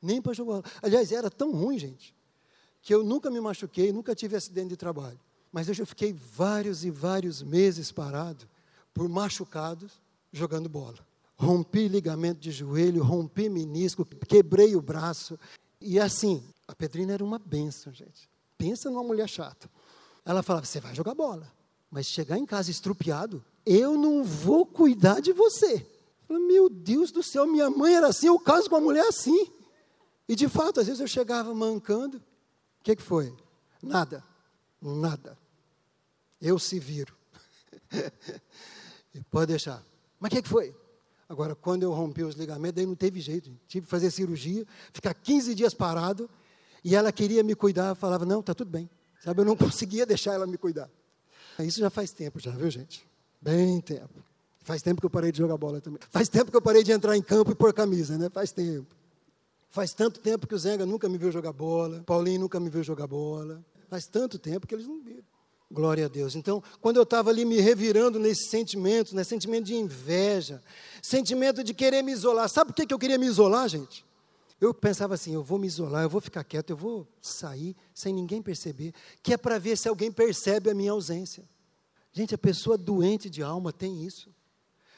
S1: Nem para jogar bola. Aliás, era tão ruim, gente, que eu nunca me machuquei, nunca tive acidente de trabalho. Mas eu já fiquei vários e vários meses parado por machucados jogando bola. Rompi ligamento de joelho, rompi menisco, quebrei o braço. E assim, a Pedrina era uma benção, gente. Pensa numa mulher chata. Ela falava: Você vai jogar bola, mas chegar em casa estrupiado, eu não vou cuidar de você. Falei, Meu Deus do céu, minha mãe era assim, eu caso com uma mulher assim. E de fato, às vezes eu chegava mancando. O que, que foi? Nada. Nada. Eu se viro. <laughs> Pode deixar. Mas o que, que foi? Agora, quando eu rompi os ligamentos, daí não teve jeito. Tive que fazer cirurgia, ficar 15 dias parado. E ela queria me cuidar, falava, não, está tudo bem. Sabe, eu não <laughs> conseguia deixar ela me cuidar. Isso já faz tempo, já, viu, gente? Bem tempo. Faz tempo que eu parei de jogar bola também. Faz tempo que eu parei de entrar em campo e pôr camisa, né? Faz tempo. Faz tanto tempo que o Zenga nunca me viu jogar bola, Paulinho nunca me viu jogar bola. Faz tanto tempo que eles não viram. Glória a Deus. Então, quando eu estava ali me revirando nesses sentimentos, né, sentimento de inveja, sentimento de querer me isolar. Sabe por que, que eu queria me isolar, gente? Eu pensava assim, eu vou me isolar, eu vou ficar quieto, eu vou sair sem ninguém perceber, que é para ver se alguém percebe a minha ausência. Gente, a pessoa doente de alma tem isso.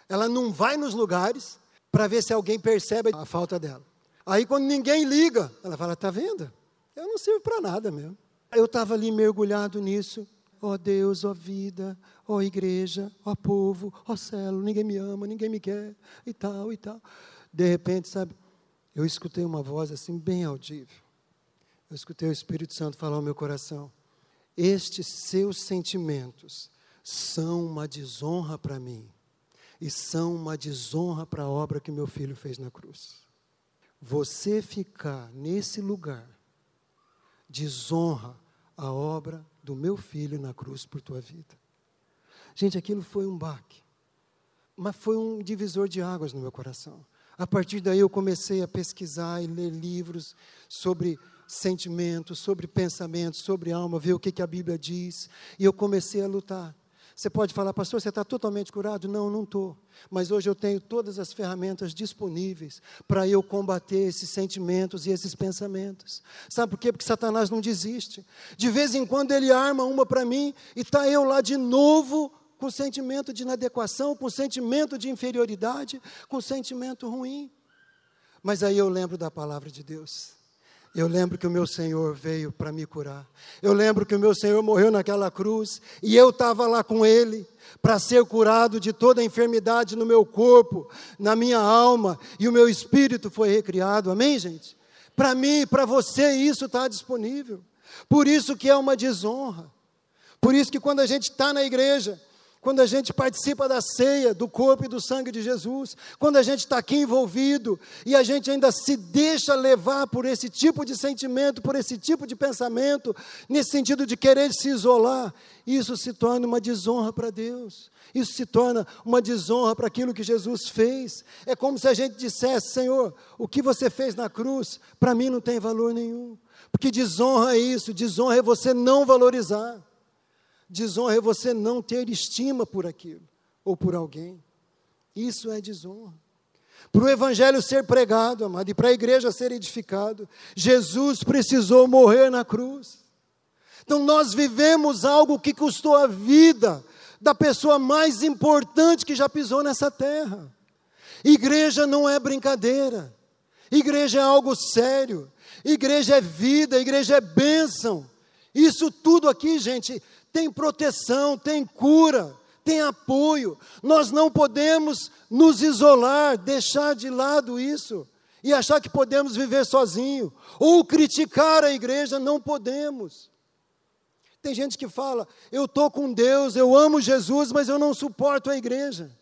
S1: Ela não vai nos lugares para ver se alguém percebe a falta dela. Aí quando ninguém liga, ela fala: "Tá vendo? Eu não sirvo para nada mesmo". Eu estava ali mergulhado nisso. Ó oh Deus, ó oh vida, ó oh igreja, ó povo, ó céu, ninguém me ama, ninguém me quer e tal e tal. De repente, sabe, eu escutei uma voz assim, bem audível. Eu escutei o Espírito Santo falar ao meu coração: estes seus sentimentos são uma desonra para mim e são uma desonra para a obra que meu filho fez na cruz. Você ficar nesse lugar desonra a obra do meu filho na cruz por tua vida. Gente, aquilo foi um baque, mas foi um divisor de águas no meu coração. A partir daí eu comecei a pesquisar e ler livros sobre sentimentos, sobre pensamentos, sobre alma, ver o que, que a Bíblia diz, e eu comecei a lutar. Você pode falar, pastor, você está totalmente curado? Não, não estou. Mas hoje eu tenho todas as ferramentas disponíveis para eu combater esses sentimentos e esses pensamentos. Sabe por quê? Porque Satanás não desiste. De vez em quando ele arma uma para mim e está eu lá de novo com sentimento de inadequação, com sentimento de inferioridade, com sentimento ruim. Mas aí eu lembro da palavra de Deus. Eu lembro que o meu Senhor veio para me curar. Eu lembro que o meu Senhor morreu naquela cruz e eu estava lá com Ele para ser curado de toda a enfermidade no meu corpo, na minha alma e o meu espírito foi recriado. Amém, gente? Para mim e para você isso está disponível. Por isso que é uma desonra. Por isso que quando a gente está na igreja, quando a gente participa da ceia, do corpo e do sangue de Jesus, quando a gente está aqui envolvido e a gente ainda se deixa levar por esse tipo de sentimento, por esse tipo de pensamento, nesse sentido de querer se isolar, isso se torna uma desonra para Deus. Isso se torna uma desonra para aquilo que Jesus fez. É como se a gente dissesse: Senhor, o que você fez na cruz, para mim não tem valor nenhum. Porque desonra é isso, desonra é você não valorizar. Desonra é você não ter estima por aquilo ou por alguém. Isso é desonra. Para o Evangelho ser pregado, amado, e para a igreja ser edificado, Jesus precisou morrer na cruz. Então nós vivemos algo que custou a vida da pessoa mais importante que já pisou nessa terra. Igreja não é brincadeira. Igreja é algo sério. Igreja é vida, igreja é bênção. Isso tudo aqui, gente, tem proteção, tem cura, tem apoio. Nós não podemos nos isolar, deixar de lado isso e achar que podemos viver sozinho ou criticar a igreja, não podemos. Tem gente que fala: "Eu tô com Deus, eu amo Jesus, mas eu não suporto a igreja".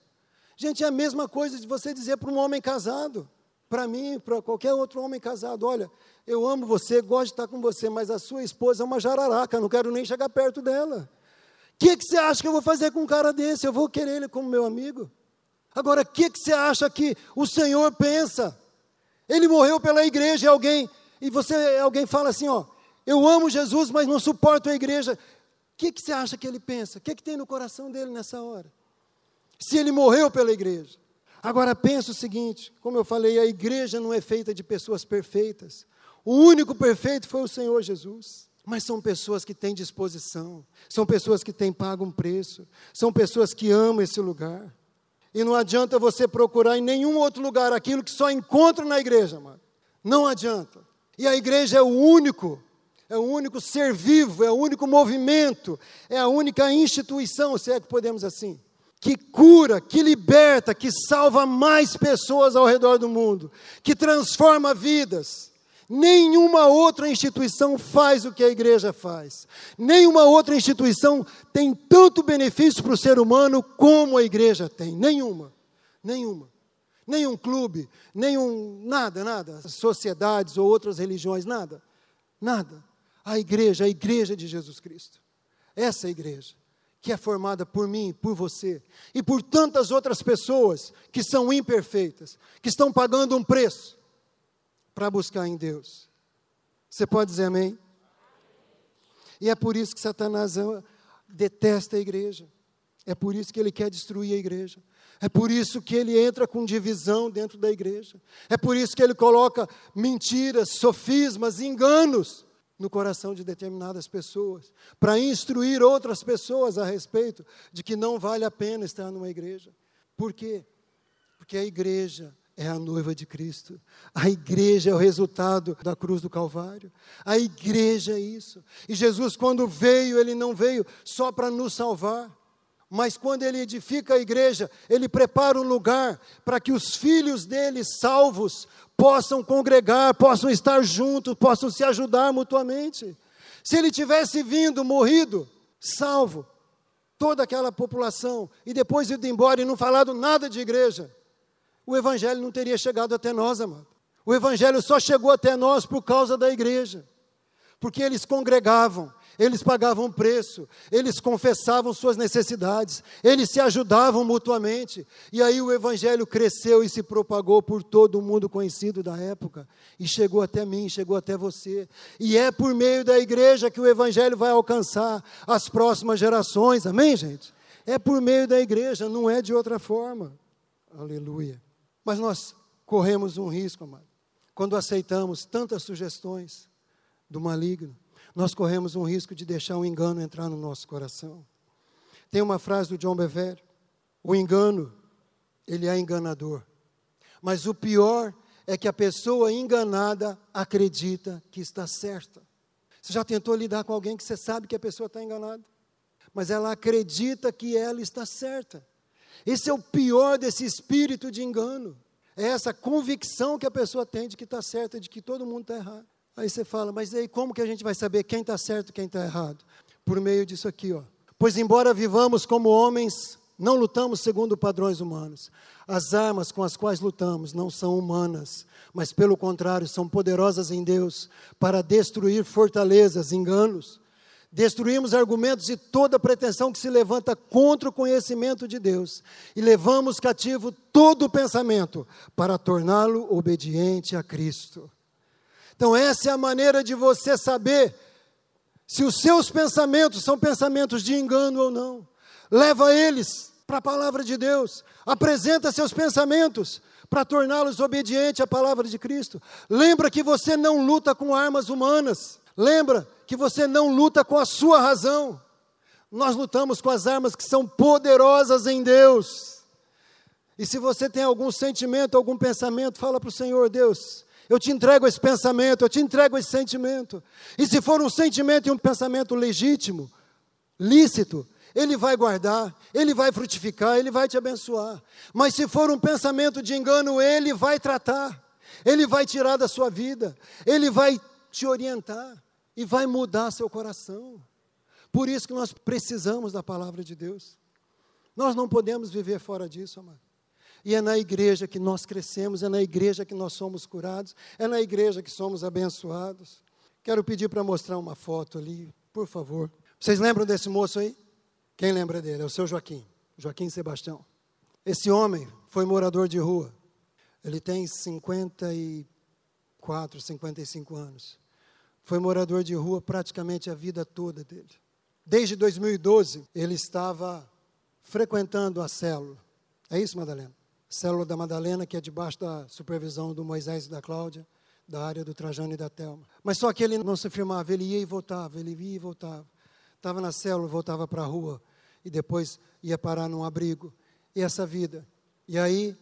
S1: Gente, é a mesma coisa de você dizer para um homem casado, para mim, para qualquer outro homem casado, olha, eu amo você, gosto de estar com você, mas a sua esposa é uma jararaca, não quero nem chegar perto dela. O que, que você acha que eu vou fazer com um cara desse? Eu vou querer ele como meu amigo? Agora, o que, que você acha que o Senhor pensa? Ele morreu pela igreja e alguém, e você, alguém fala assim, ó, eu amo Jesus, mas não suporto a igreja. O que, que você acha que ele pensa? O que, que tem no coração dele nessa hora? Se ele morreu pela igreja. Agora pensa o seguinte: como eu falei, a igreja não é feita de pessoas perfeitas. O único perfeito foi o Senhor Jesus. Mas são pessoas que têm disposição, são pessoas que têm pago um preço, são pessoas que amam esse lugar. E não adianta você procurar em nenhum outro lugar aquilo que só encontra na igreja, mano. Não adianta. E a igreja é o único, é o único ser vivo, é o único movimento, é a única instituição, se é que podemos assim, que cura, que liberta, que salva mais pessoas ao redor do mundo, que transforma vidas. Nenhuma outra instituição faz o que a igreja faz. Nenhuma outra instituição tem tanto benefício para o ser humano como a igreja tem. Nenhuma. Nenhuma. Nenhum clube, nenhum. nada, nada. Sociedades ou outras religiões, nada. Nada. A igreja, a igreja de Jesus Cristo. Essa igreja, que é formada por mim, por você e por tantas outras pessoas que são imperfeitas, que estão pagando um preço para buscar em Deus. Você pode dizer amém? E é por isso que Satanás detesta a igreja. É por isso que ele quer destruir a igreja. É por isso que ele entra com divisão dentro da igreja. É por isso que ele coloca mentiras, sofismas, enganos no coração de determinadas pessoas, para instruir outras pessoas a respeito de que não vale a pena estar numa igreja. Por quê? Porque a igreja é a noiva de Cristo. A igreja é o resultado da cruz do Calvário. A igreja é isso. E Jesus, quando veio, ele não veio só para nos salvar, mas quando ele edifica a igreja, ele prepara um lugar para que os filhos dele, salvos, possam congregar, possam estar juntos, possam se ajudar mutuamente. Se ele tivesse vindo, morrido, salvo, toda aquela população, e depois ido embora e não falado nada de igreja, o Evangelho não teria chegado até nós, amado. O Evangelho só chegou até nós por causa da igreja, porque eles congregavam, eles pagavam preço, eles confessavam suas necessidades, eles se ajudavam mutuamente, e aí o Evangelho cresceu e se propagou por todo o mundo conhecido da época, e chegou até mim, chegou até você, e é por meio da igreja que o Evangelho vai alcançar as próximas gerações, amém, gente? É por meio da igreja, não é de outra forma, aleluia. Mas nós corremos um risco, amado, quando aceitamos tantas sugestões do maligno nós corremos um risco de deixar o engano entrar no nosso coração. Tem uma frase do John Bevere: o engano, ele é enganador. Mas o pior é que a pessoa enganada acredita que está certa. Você já tentou lidar com alguém que você sabe que a pessoa está enganada? Mas ela acredita que ela está certa. Esse é o pior desse espírito de engano. É essa convicção que a pessoa tem de que está certa, de que todo mundo está errado. Aí você fala, mas aí como que a gente vai saber quem está certo e quem está errado? Por meio disso aqui, ó. Pois embora vivamos como homens, não lutamos segundo padrões humanos. As armas com as quais lutamos não são humanas, mas pelo contrário, são poderosas em Deus para destruir fortalezas, enganos. Destruímos argumentos e toda pretensão que se levanta contra o conhecimento de Deus e levamos cativo todo o pensamento para torná-lo obediente a Cristo. Então, essa é a maneira de você saber se os seus pensamentos são pensamentos de engano ou não. Leva eles para a palavra de Deus, apresenta seus pensamentos para torná-los obedientes à palavra de Cristo. Lembra que você não luta com armas humanas. Lembra que você não luta com a sua razão. Nós lutamos com as armas que são poderosas em Deus. E se você tem algum sentimento, algum pensamento, fala para o Senhor, Deus, eu te entrego esse pensamento, eu te entrego esse sentimento. E se for um sentimento e um pensamento legítimo, lícito, ele vai guardar, ele vai frutificar, ele vai te abençoar. Mas se for um pensamento de engano, ele vai tratar, ele vai tirar da sua vida, ele vai te orientar e vai mudar seu coração. Por isso que nós precisamos da palavra de Deus. Nós não podemos viver fora disso, amado. E é na igreja que nós crescemos, é na igreja que nós somos curados, é na igreja que somos abençoados. Quero pedir para mostrar uma foto ali, por favor. Vocês lembram desse moço aí? Quem lembra dele? É o seu Joaquim, Joaquim Sebastião. Esse homem foi morador de rua. Ele tem 54, 55 anos. Foi morador de rua praticamente a vida toda dele. Desde 2012, ele estava frequentando a célula. É isso, Madalena? Célula da Madalena, que é debaixo da supervisão do Moisés e da Cláudia, da área do Trajano e da Telma. Mas só que ele não se firmava, ele ia e voltava, ele ia e voltava. Estava na célula, voltava para a rua, e depois ia parar num abrigo. E essa vida. E aí,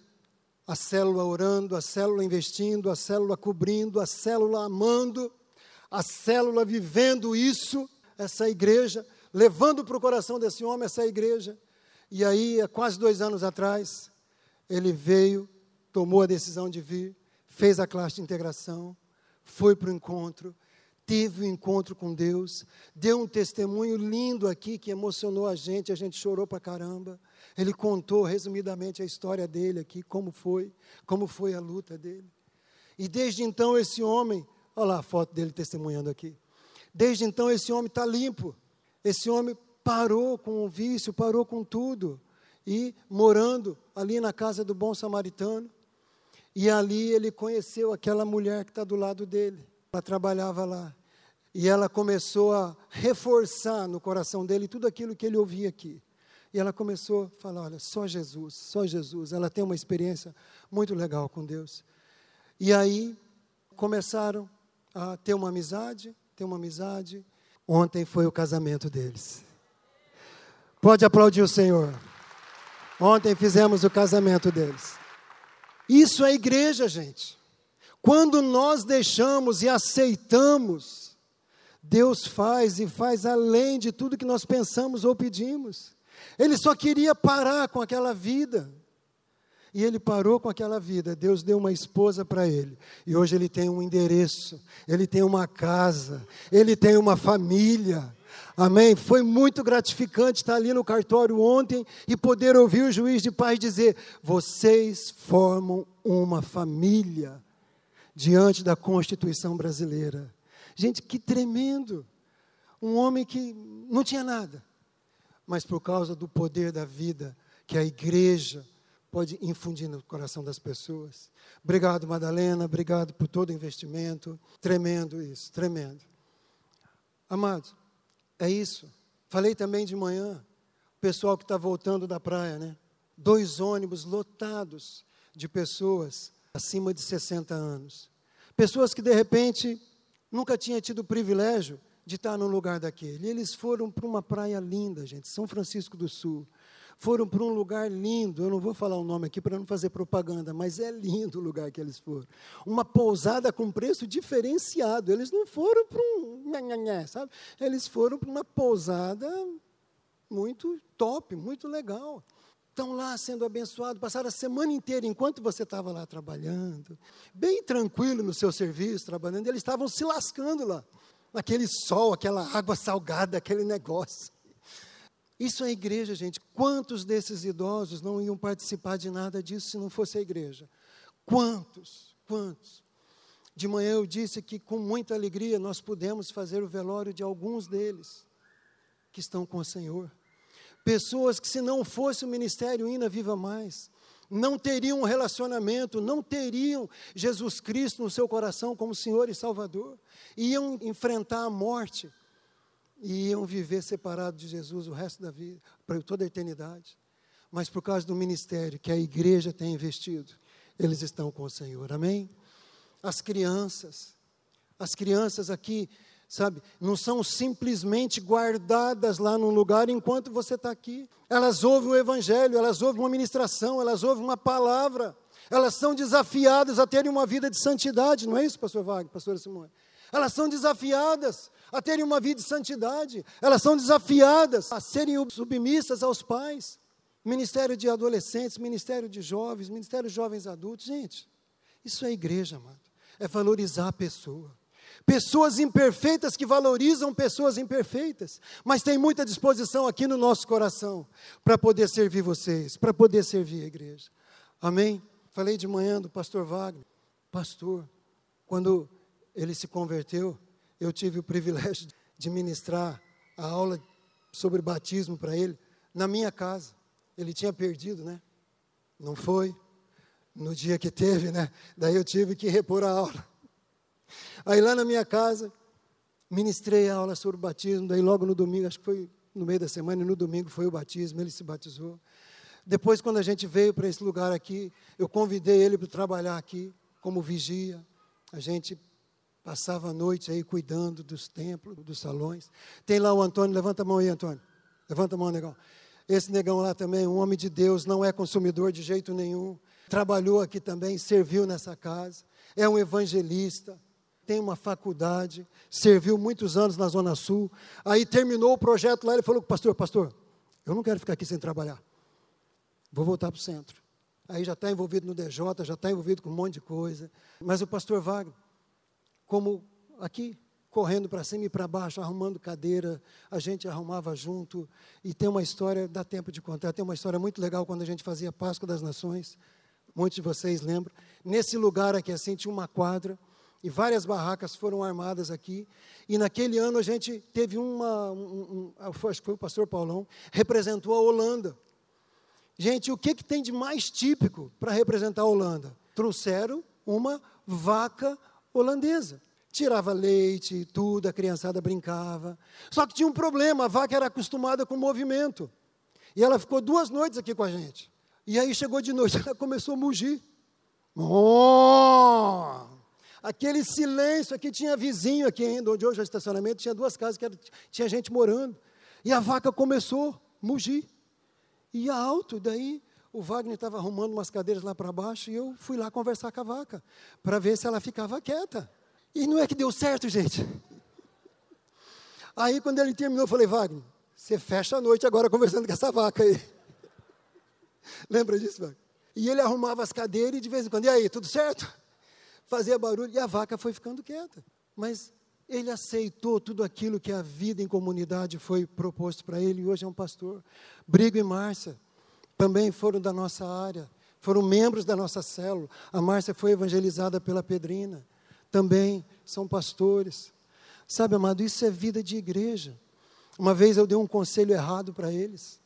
S1: a célula orando, a célula investindo, a célula cobrindo, a célula amando, a célula vivendo isso, essa igreja, levando para o coração desse homem essa igreja. E aí, há quase dois anos atrás, ele veio, tomou a decisão de vir, fez a classe de integração, foi para o encontro, teve o um encontro com Deus, deu um testemunho lindo aqui que emocionou a gente, a gente chorou para caramba. Ele contou resumidamente a história dele aqui, como foi, como foi a luta dele. E desde então esse homem, olha lá a foto dele testemunhando aqui. Desde então esse homem está limpo. Esse homem parou com o vício, parou com tudo e morando ali na casa do bom samaritano. E ali ele conheceu aquela mulher que está do lado dele. Ela trabalhava lá. E ela começou a reforçar no coração dele tudo aquilo que ele ouvia aqui. E ela começou a falar: olha, só Jesus, só Jesus. Ela tem uma experiência muito legal com Deus. E aí começaram a ter uma amizade, ter uma amizade. Ontem foi o casamento deles. Pode aplaudir o Senhor. Ontem fizemos o casamento deles. Isso é igreja, gente. Quando nós deixamos e aceitamos, Deus faz e faz além de tudo que nós pensamos ou pedimos. Ele só queria parar com aquela vida. E ele parou com aquela vida. Deus deu uma esposa para ele. E hoje ele tem um endereço, ele tem uma casa, ele tem uma família. Amém? Foi muito gratificante estar ali no cartório ontem e poder ouvir o juiz de paz dizer: vocês formam uma família diante da Constituição brasileira. Gente, que tremendo! Um homem que não tinha nada, mas por causa do poder da vida que a igreja pode infundir no coração das pessoas. Obrigado, Madalena, obrigado por todo o investimento. Tremendo isso, tremendo. Amados, é isso. Falei também de manhã, o pessoal que está voltando da praia, né? Dois ônibus lotados de pessoas acima de 60 anos. Pessoas que de repente nunca tinham tido o privilégio de estar num lugar daquele. E eles foram para uma praia linda, gente, São Francisco do Sul. Foram para um lugar lindo, eu não vou falar o nome aqui para não fazer propaganda, mas é lindo o lugar que eles foram. Uma pousada com preço diferenciado. Eles não foram para um. sabe? Eles foram para uma pousada muito top, muito legal estão lá sendo abençoados, passaram a semana inteira, enquanto você estava lá trabalhando, bem tranquilo no seu serviço, trabalhando, eles estavam se lascando lá, naquele sol, aquela água salgada, aquele negócio. Isso é igreja, gente. Quantos desses idosos não iam participar de nada disso se não fosse a igreja? Quantos? Quantos? De manhã eu disse que com muita alegria nós pudemos fazer o velório de alguns deles que estão com o Senhor. Pessoas que, se não fosse o ministério Ina Viva Mais, não teriam um relacionamento, não teriam Jesus Cristo no seu coração como Senhor e Salvador, iam enfrentar a morte e iam viver separados de Jesus o resto da vida, para toda a eternidade. Mas por causa do ministério que a igreja tem investido, eles estão com o Senhor. Amém? As crianças, as crianças aqui sabe? Não são simplesmente guardadas lá num lugar enquanto você está aqui. Elas ouvem o Evangelho, elas ouvem uma ministração, elas ouvem uma palavra. Elas são desafiadas a terem uma vida de santidade, não é isso, pastor Wagner, pastora Simone? Elas são desafiadas a terem uma vida de santidade. Elas são desafiadas a serem submissas aos pais. Ministério de adolescentes, ministério de jovens, ministério de jovens adultos. Gente, isso é igreja, amado. É valorizar a pessoa. Pessoas imperfeitas que valorizam pessoas imperfeitas, mas tem muita disposição aqui no nosso coração para poder servir vocês, para poder servir a igreja. Amém? Falei de manhã do pastor Wagner. Pastor, quando ele se converteu, eu tive o privilégio de ministrar a aula sobre batismo para ele na minha casa. Ele tinha perdido, né? Não foi. No dia que teve, né? Daí eu tive que repor a aula. Aí lá na minha casa, ministrei a aula sobre o batismo, daí logo no domingo, acho que foi no meio da semana, e no domingo foi o batismo, ele se batizou. Depois, quando a gente veio para esse lugar aqui, eu convidei ele para trabalhar aqui como vigia. A gente passava a noite aí cuidando dos templos, dos salões. Tem lá o Antônio, levanta a mão aí, Antônio. Levanta a mão, negão. Esse negão lá também, um homem de Deus, não é consumidor de jeito nenhum. Trabalhou aqui também, serviu nessa casa. É um evangelista tem uma faculdade, serviu muitos anos na Zona Sul. Aí terminou o projeto lá, ele falou: Pastor, pastor, eu não quero ficar aqui sem trabalhar. Vou voltar para o centro. Aí já está envolvido no DJ, já está envolvido com um monte de coisa. Mas o pastor Wagner, como aqui, correndo para cima e para baixo, arrumando cadeira, a gente arrumava junto. E tem uma história, dá tempo de contar, tem uma história muito legal quando a gente fazia Páscoa das Nações. Muitos de vocês lembram. Nesse lugar aqui assim tinha uma quadra e várias barracas foram armadas aqui. E naquele ano a gente teve uma, um, um, acho que foi o pastor Paulão, representou a Holanda. Gente, o que, que tem de mais típico para representar a Holanda? Trouxeram uma vaca holandesa. Tirava leite e tudo, a criançada brincava. Só que tinha um problema, a vaca era acostumada com movimento. E ela ficou duas noites aqui com a gente. E aí chegou de noite, <laughs> ela começou a mugir. Oh! Aquele silêncio aqui, tinha vizinho aqui ainda, onde hoje é o estacionamento, tinha duas casas que era, tinha gente morando. E a vaca começou a mugir. E alto, daí o Wagner estava arrumando umas cadeiras lá para baixo e eu fui lá conversar com a vaca, para ver se ela ficava quieta. E não é que deu certo, gente. Aí quando ele terminou, eu falei, Wagner, você fecha a noite agora conversando com essa vaca aí. <laughs> Lembra disso, Wagner? E ele arrumava as cadeiras e de vez em quando, e aí, tudo certo? Fazia barulho e a vaca foi ficando quieta. Mas ele aceitou tudo aquilo que a vida em comunidade foi proposto para ele e hoje é um pastor. Brigo e Márcia também foram da nossa área, foram membros da nossa célula. A Márcia foi evangelizada pela Pedrina, também são pastores. Sabe, amado, isso é vida de igreja. Uma vez eu dei um conselho errado para eles.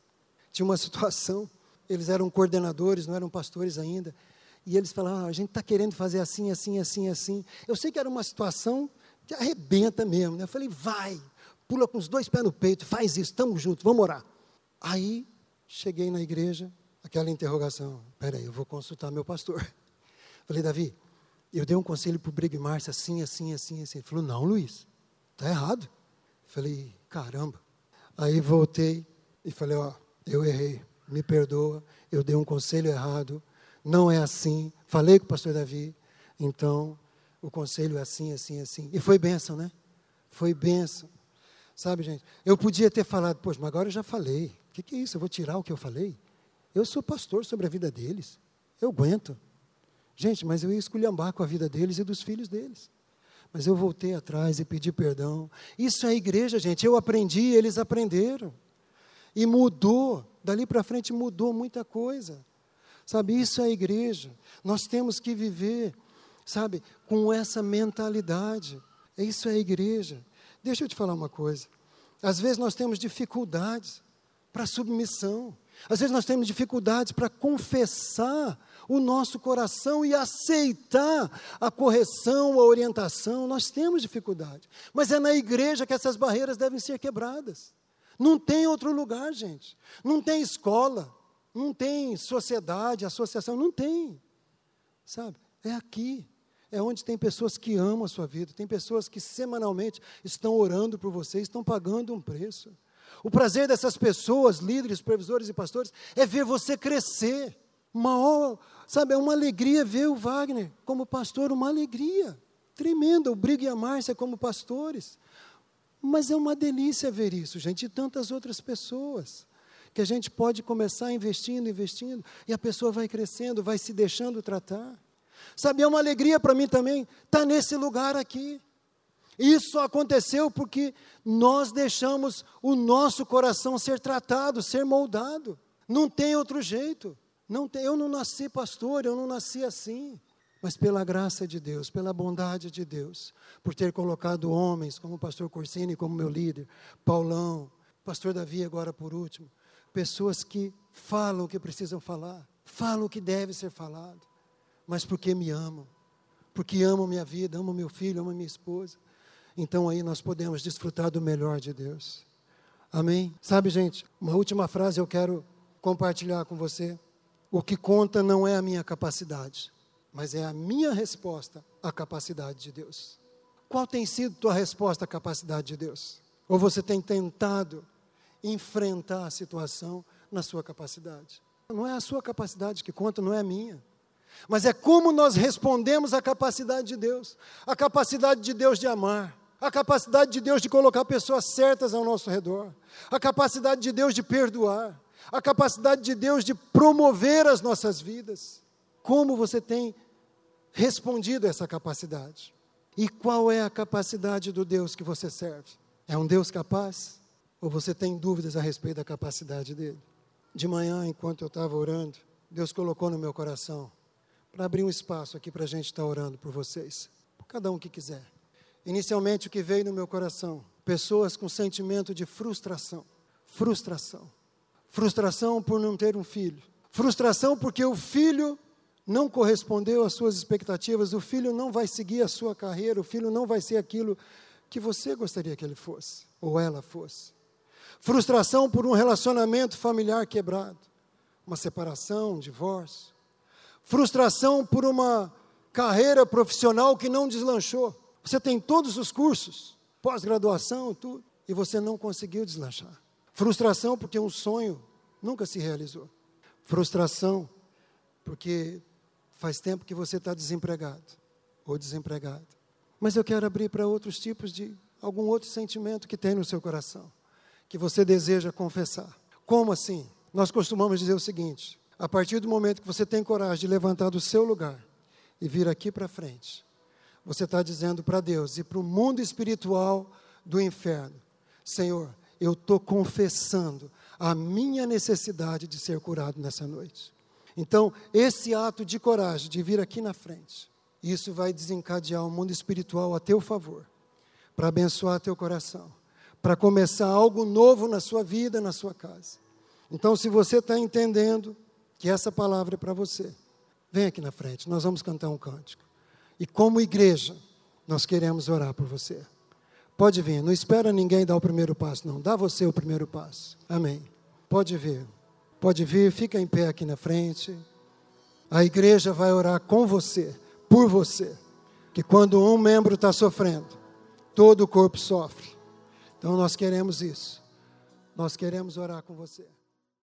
S1: Tinha uma <laughs> situação, eles eram coordenadores, não eram pastores ainda. E eles falaram: ah, a gente está querendo fazer assim, assim, assim, assim. Eu sei que era uma situação que arrebenta mesmo. Né? Eu falei: vai, pula com os dois pés no peito, faz isso, estamos juntos, vamos orar. Aí cheguei na igreja, aquela interrogação: peraí, eu vou consultar meu pastor. <laughs> Falei: Davi, eu dei um conselho para o Brigue Márcia assim, assim, assim, assim. Ele falou: não, Luiz, está errado. Falei: caramba. Aí voltei e falei: ó, eu errei, me perdoa, eu dei um conselho errado não é assim. Falei com o pastor Davi, então o conselho é assim, assim, assim. E foi bênção, né? Foi bênção. Sabe, gente? Eu podia ter falado, poxa, mas agora eu já falei. Que, que é isso? Eu vou tirar o que eu falei? Eu sou pastor sobre a vida deles. Eu aguento. Gente, mas eu ia esculhambar com a vida deles e dos filhos deles. Mas eu voltei atrás e pedi perdão. Isso é igreja, gente. Eu aprendi, eles aprenderam. E mudou. Dali para frente mudou muita coisa. Sabe, isso é igreja. Nós temos que viver, sabe, com essa mentalidade. Isso é igreja. Deixa eu te falar uma coisa. Às vezes nós temos dificuldades para submissão. Às vezes nós temos dificuldades para confessar o nosso coração e aceitar a correção, a orientação. Nós temos dificuldade. Mas é na igreja que essas barreiras devem ser quebradas. Não tem outro lugar, gente. Não tem escola. Não tem sociedade, associação, não tem. Sabe? É aqui. É onde tem pessoas que amam a sua vida, tem pessoas que semanalmente estão orando por você, estão pagando um preço. O prazer dessas pessoas, líderes, previsores e pastores, é ver você crescer. Uma, sabe, é uma alegria ver o Wagner como pastor, uma alegria tremenda. O Briga e a Márcia como pastores. Mas é uma delícia ver isso, gente, e tantas outras pessoas que a gente pode começar investindo, investindo, e a pessoa vai crescendo, vai se deixando tratar. Sabe, é uma alegria para mim também estar tá nesse lugar aqui. Isso aconteceu porque nós deixamos o nosso coração ser tratado, ser moldado. Não tem outro jeito. Não tem, eu não nasci pastor, eu não nasci assim. Mas pela graça de Deus, pela bondade de Deus, por ter colocado homens como o pastor Corsini, como meu líder, Paulão, pastor Davi agora por último, pessoas que falam o que precisam falar, falam o que deve ser falado, mas porque me amam, porque amam minha vida, amam meu filho, amam minha esposa. Então aí nós podemos desfrutar do melhor de Deus. Amém? Sabe, gente, uma última frase eu quero compartilhar com você. O que conta não é a minha capacidade, mas é a minha resposta à capacidade de Deus. Qual tem sido tua resposta à capacidade de Deus? Ou você tem tentado enfrentar a situação na sua capacidade. Não é a sua capacidade que conta, não é a minha. Mas é como nós respondemos à capacidade de Deus, a capacidade de Deus de amar, a capacidade de Deus de colocar pessoas certas ao nosso redor, a capacidade de Deus de perdoar, a capacidade de Deus de promover as nossas vidas. Como você tem respondido a essa capacidade? E qual é a capacidade do Deus que você serve? É um Deus capaz? Ou você tem dúvidas a respeito da capacidade dele? De manhã, enquanto eu estava orando, Deus colocou no meu coração para abrir um espaço aqui para a gente estar tá orando por vocês, por cada um que quiser. Inicialmente, o que veio no meu coração, pessoas com sentimento de frustração. Frustração. Frustração por não ter um filho. Frustração porque o filho não correspondeu às suas expectativas, o filho não vai seguir a sua carreira, o filho não vai ser aquilo que você gostaria que ele fosse, ou ela fosse frustração por um relacionamento familiar quebrado, uma separação, um divórcio, frustração por uma carreira profissional que não deslanchou. Você tem todos os cursos, pós-graduação, tudo, e você não conseguiu deslanchar. Frustração porque um sonho nunca se realizou. Frustração porque faz tempo que você está desempregado ou desempregado. Mas eu quero abrir para outros tipos de algum outro sentimento que tem no seu coração que você deseja confessar. Como assim? Nós costumamos dizer o seguinte: A partir do momento que você tem coragem de levantar do seu lugar e vir aqui para frente, você está dizendo para Deus e para o mundo espiritual do inferno: Senhor, eu estou confessando a minha necessidade de ser curado nessa noite. Então, esse ato de coragem de vir aqui na frente, isso vai desencadear o mundo espiritual a teu favor, para abençoar teu coração, para começar algo novo na sua vida, na sua casa. Então, se você está entendendo que essa palavra é para você, vem aqui na frente, nós vamos cantar um cântico. E como igreja, nós queremos orar por você. Pode vir, não espera ninguém dar o primeiro passo, não. Dá você o primeiro passo. Amém. Pode vir. Pode vir, fica em pé aqui na frente. A igreja vai orar com você, por você. Que quando um membro está sofrendo, todo o corpo sofre. Então nós queremos isso. Nós queremos orar com você.